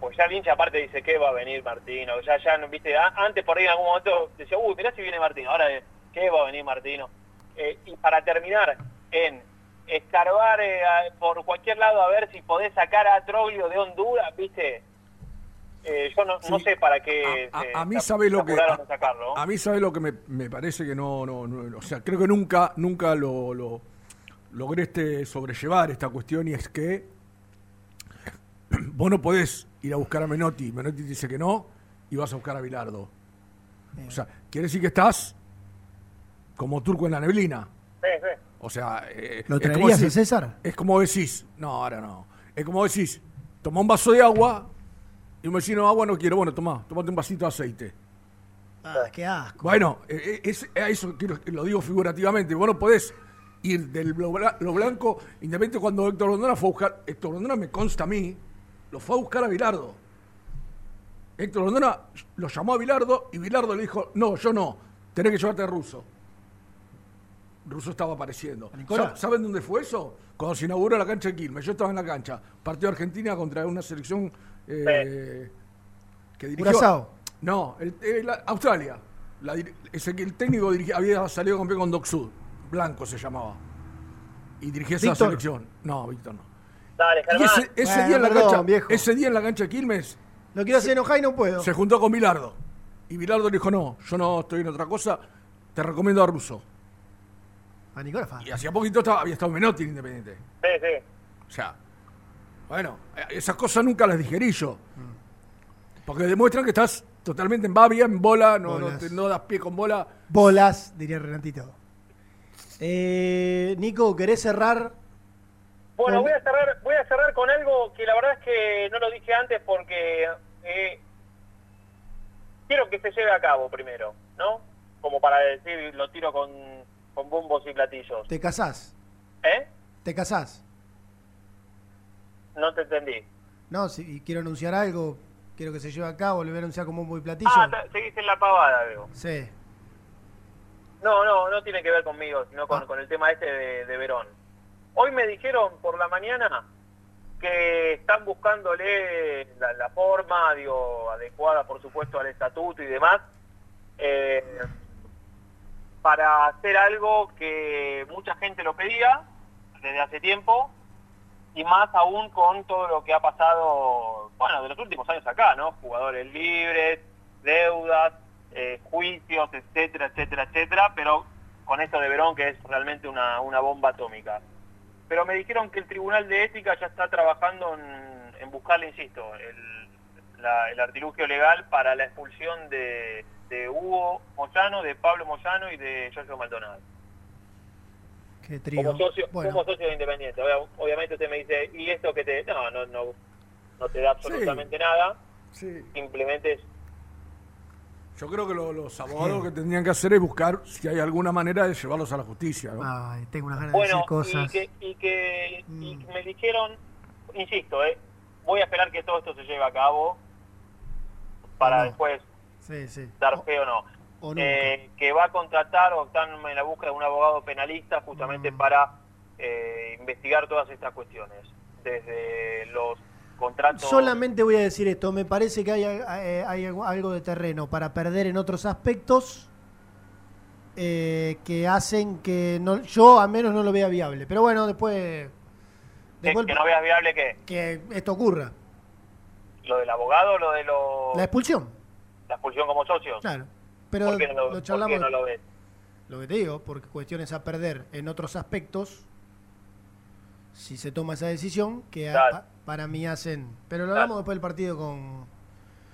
pues ya el hincha aparte dice que va a venir Martino, ya ya viste, antes por ahí en algún momento decía, uy, mirá si viene Martino, ahora eh, ¿qué va a venir Martino? Eh, y para terminar en escarbar eh, a- por cualquier lado a ver si podés sacar a Troglio de Honduras, viste, Eh, yo no, no sé para qué A, a mí sabe lo que a, sacarlo. a mí sabe lo que me, me parece que no, no, no- o sea, creo que nunca nunca lo, lo logré este sobrellevar esta cuestión y es que vos no podés ir a buscar a Menotti, Menotti te dice que no y vas a buscar a Bilardo. O sea, quiere decir que estás como turco en la neblina. Sí, sí. O sea, eh, ¿Lo es como traerías a decir- César? Es como decís, no, ahora no. Es como decís, toma un vaso de agua y un vecino agua no quiero. Bueno, toma, tomate un vasito de aceite. Ah, qué asco. Bueno, eh, eh, es, a eso quiero- lo digo figurativamente. Vos no podés ir del lo blanco, independientemente cuando Héctor Rondona fue a buscar. Héctor Rondona me consta a mí, lo fue a buscar a Bilardo. Héctor Rondona lo llamó a Bilardo y Bilardo le dijo: No, yo no, tenés que llevarte a Russo. Russo estaba apareciendo. ¿Saben dónde fue eso? Cuando se inauguró la cancha de Quilmes. Yo estaba en la cancha. Partido Argentina contra una selección eh, que dirigió. Curazao. No, el- el- la- Australia. La ese el técnico dirigía- había salido campeón con Doc Sud. Blanco se llamaba. Y dirigía esa selección. No, Víctor no. Dale, Y Germán. ese, ese Bueno, día en la perdón, cancha, viejo. ese día en la cancha de Quilmes Lo quiero hacer enojar y no puedo. se juntó con Bilardo. Y Bilardo le dijo, no, yo no estoy en otra cosa, te recomiendo a Russo. A Nicolás. Y hacía poquito estaba, había estado Menotti en Independiente. Sí, sí. O sea, bueno, esas cosas nunca las digerí yo. Porque demuestran que estás totalmente en babia, en bola, no, te- no das pie con bola. Bolas, diría Renatito. Eh, Nico, ¿querés cerrar? Bueno, Con- voy a cerrar, voy a cerrar con algo que la verdad es que no lo dije antes porque eh, quiero que se lleve a cabo primero, ¿no? Como para decir, lo tiro con, con bombos y platillos. ¿Te casás? ¿Eh? ¿Te casás? No te entendí. No, si quiero anunciar algo, quiero que se lleve a cabo, le voy a anunciar como un muy platillo. Ah, seguís en la pavada, veo. Sí. No, no, no tiene que ver conmigo, sino con, con el tema este de, de Verón. Hoy me dijeron por la mañana que están buscándole la, forma, digo, adecuada, por supuesto, al estatuto y demás, eh, para hacer algo que mucha gente lo pedía desde hace tiempo, y más aún con todo lo que ha pasado, bueno, de los últimos años acá, ¿no? Jugadores libres, deudas, eh, juicios, etcétera, etcétera, etcétera, pero con esto de Verón que es realmente una bomba atómica. Pero me dijeron que el Tribunal de Ética ya está trabajando en, en buscarle, insisto, el, la- el artilugio legal para la expulsión de, de Hugo Moyano, de Pablo Moyano y de Giorgio Maldonado. Qué trío. Como socio, Bueno. como socio de Independiente. Obvia- Obviamente usted me dice, ¿y esto que te...? No, no, no, no te da absolutamente nada. Simplemente es Yo creo que lo- los abogados que tendrían que hacer es buscar si hay alguna manera de llevarlos a la justicia. ¿no? Ay, tengo unas ganas de decir cosas. y que, y que y Mm. me dijeron, insisto, eh, voy a esperar que todo esto se lleve a cabo para no. después Sí, sí. dar fe o no. o nunca. Eh, que va a contratar o están en la búsqueda de un abogado penalista Mm. justamente para eh, investigar todas estas cuestiones. Desde los Solamente voy a decir esto, me parece que hay, eh, hay algo- de terreno para perder en otros aspectos eh, que hacen que no, yo al menos no lo vea viable. Pero bueno, después, que, después que no veas viable que que esto ocurra. lo del abogado o lo de lo, La expulsión, la expulsión como socios. claro. Pero ¿Por qué no lo, lo por charlamos. qué no lo ves? Lo que te digo, porque cuestiones a perder en otros aspectos, si se toma esa decisión, que a- para mí hacen... Pero lo hablamos después del partido con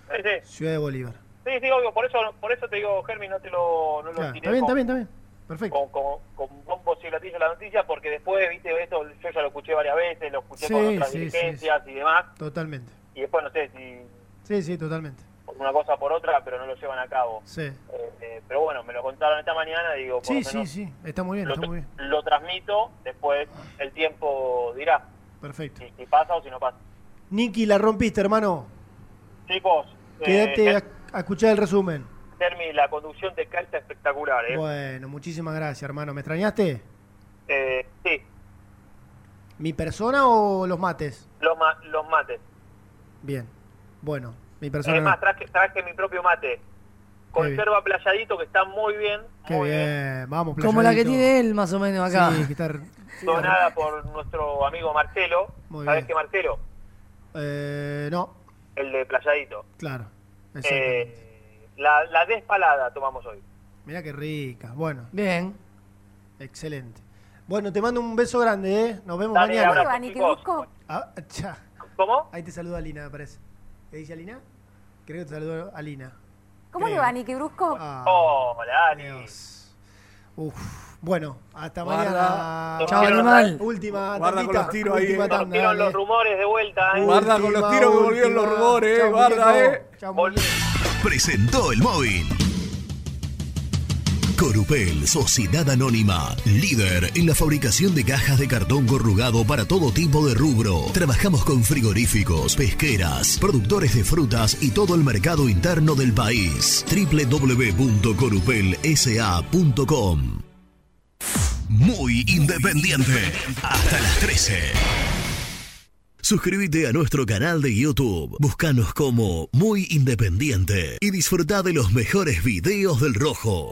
Sí, sí. Ciudad de Bolívar. Sí, sí, obvio, por eso, por eso te digo, Germi, no te lo, no lo Claro, tiré está bien, con, está bien, está bien. Perfecto. con, con, con bombos y platillos la noticia, porque después, viste, esto yo ya lo escuché varias veces, lo escuché Sí, con otras dirigencias y demás, Totalmente. y después no sé si Sí, sí, totalmente. por una cosa por otra, pero no lo llevan a cabo. Sí. Eh, eh, pero bueno, me lo contaron esta mañana, digo, por Sí, lo sí, menos sí. Está muy bien, lo, está muy bien. lo transmito, después el tiempo dirá Perfecto. si, si pasa o si no pasa. Niki, la rompiste, hermano. Chicos, eh, Quédate Ger- a, a escuchar el resumen. Germi, la conducción de está espectacular, ¿eh? Bueno, muchísimas gracias, hermano. ¿Me extrañaste? Eh, sí, ¿Mi persona o los mates? los, ma- los mates. Bien. Bueno, mi persona. Es más, traje, traje mi propio mate. Conserva playadito que está muy bien, Qué bien. Vamos, Como la que playadito. tiene él, más o menos acá. Sí, que está- donada por nuestro amigo Marcelo. Muy ¿Sabes bien. qué Marcelo? Eh, no, El de playadito. claro. Eh, la, la despalada tomamos hoy. Mirá qué rica. Bueno. Bien. Excelente. Bueno, te mando un beso grande, ¿eh? Nos vemos Dale, mañana. chicos. busco? Ah, cha. ¿Cómo? Ahí te saluda Alina, me parece. ¿Qué dice Alina? Creo que te saludó Alina. ¿Cómo le Creo. va, Niki Brusco? Ah, Hola, Ali. Uf. Bueno, hasta Guarda. mañana. Chao, animal. Última Guarda con los tiros ahí, última eh. tanda, los rumores de vuelta, ¿eh? Guarda con los tiros que volvieron los rumores, eh, Chao, guarda, muñeco. eh. Chao. Presentó el móvil. Corupel, Sociedad Anónima, líder en la fabricación de cajas de cartón corrugado para todo tipo de rubro. Trabajamos con frigoríficos, pesqueras, productores de frutas y todo el mercado interno del país. www.corupelsa.com Muy independiente. Hasta las 13. Suscríbete a nuestro canal de YouTube, búscanos como Muy Independiente y disfruta de los mejores videos del Rojo.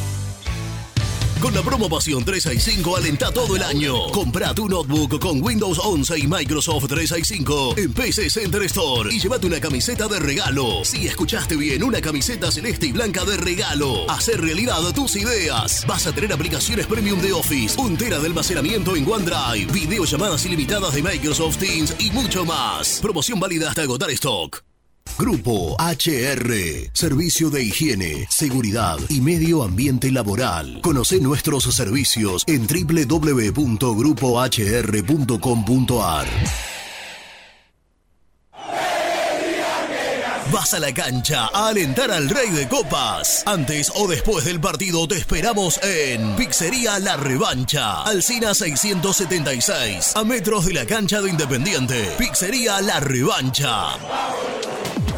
Con la promo Pasión 365 alenta todo el año. Compra tu notebook con Windows 11 y Microsoft 365 en PC Center Store y llévate una camiseta de regalo. Si escuchaste bien, una camiseta celeste y blanca de regalo. Hacer realidad tus ideas. Vas a tener aplicaciones premium de Office, un tera de almacenamiento en OneDrive, videollamadas ilimitadas de Microsoft Teams y mucho más. Promoción válida hasta agotar stock. Grupo HR, Servicio de Higiene, Seguridad y Medio Ambiente Laboral. Conoce nuestros servicios en www.grupohr.com.ar. Vas a la cancha a alentar al Rey de Copas. Antes o después del partido te esperamos en Pizzería La Revancha, Alcina 676, a metros de la cancha de Independiente. Pizzería La Revancha.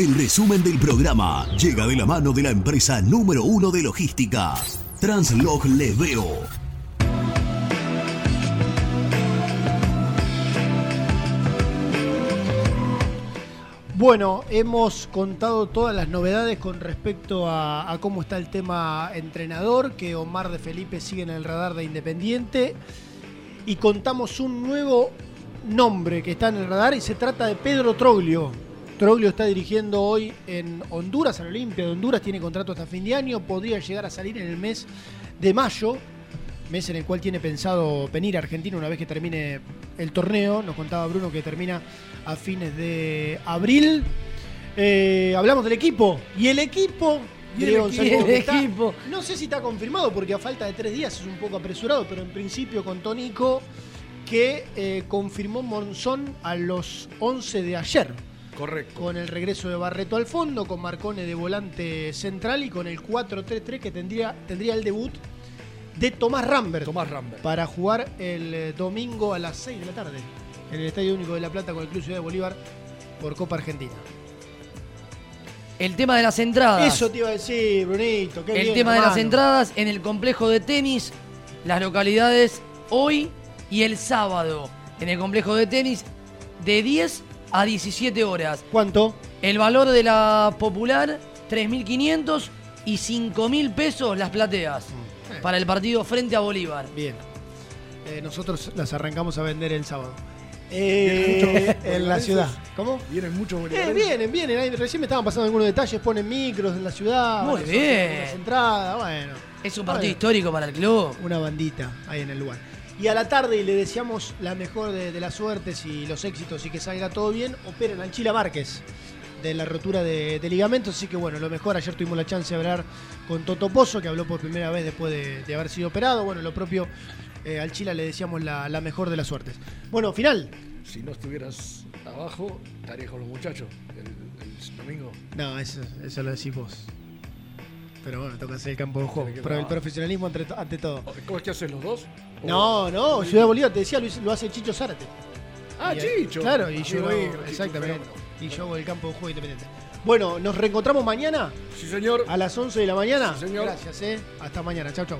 El resumen del programa llega de la mano de la empresa número uno de logística, Translog Leveo. Bueno, hemos contado todas las novedades con respecto a, a, cómo está el tema entrenador, que Omar de Felipe sigue en el radar de Independiente, y contamos un nuevo nombre que está en el radar y se trata de Pedro Troglio. Troglio está dirigiendo hoy en Honduras, en Olimpia de Honduras, tiene contrato hasta fin de año, podría llegar a salir en el mes de mayo, mes en el cual tiene pensado venir a Argentina una vez que termine el torneo. Nos contaba Bruno que termina a fines de abril. Eh, hablamos del equipo y el equipo y el, equipo, el está, equipo. No sé si está confirmado porque a falta de tres días es un poco apresurado, pero en principio con Tónico que eh, confirmó Monzón a los 11 de ayer. Correcto. Con el regreso de Barreto al fondo, con Marcone de volante central y con el 4-3-3 que tendría, tendría el debut de Tomás Rambert. Tomás Rambert. Para jugar el eh, domingo a las 6 de la tarde en el Estadio Único de La Plata con el Club Ciudad de Bolívar por Copa Argentina. El tema de las entradas. Eso te iba a decir, Brunito. Qué el bien, tema de las entradas en el complejo de tenis, las localidades hoy y el sábado. En el complejo de tenis de 10 a 17 horas. ¿Cuánto? El valor de la popular, 3.500 y 5.000 pesos las plateas. Para el partido frente a Bolívar. Bien. Eh, nosotros las arrancamos a vender el sábado. Eh, en la ciudad. ¿Cómo? Vienen muchos Eh, bolivarenses. vienen, vienen. Ahí Recién me estaban pasando algunos detalles. Ponen micros en la ciudad. Muy bien. Las entradas, bueno. Es un partido Bueno. histórico para el club. Una bandita ahí en el lugar. Y a la tarde y le deseamos la mejor de, de las suertes y los éxitos y que salga todo bien. Operan al Chila Márquez de la rotura de, de ligamentos. Así que bueno, lo mejor. Ayer tuvimos la chance de hablar con Toto Pozo, que habló por primera vez después de, de haber sido operado. Bueno, lo propio eh, al Chila le deseamos la, la mejor de las suertes. Bueno, final. Si no estuvieras abajo, estarías con los muchachos el, el domingo. No, eso, eso lo decís vos. Pero bueno, toca hacer el campo de juego. Pero el profesionalismo ante, to- ante todo. ¿Cómo es que hacen los dos? No, no, Ciudad Bolívar, te decía, lo, hace Chicho Zárate. Ah, Y, Chicho. Claro, y Amigo yo, Chicho, exactamente. Y yo hago el campo de juego independiente. Bueno, nos reencontramos mañana Sí, señor. a las 11 de la mañana. Sí, señor. Gracias, eh. Hasta mañana. Chau, chau.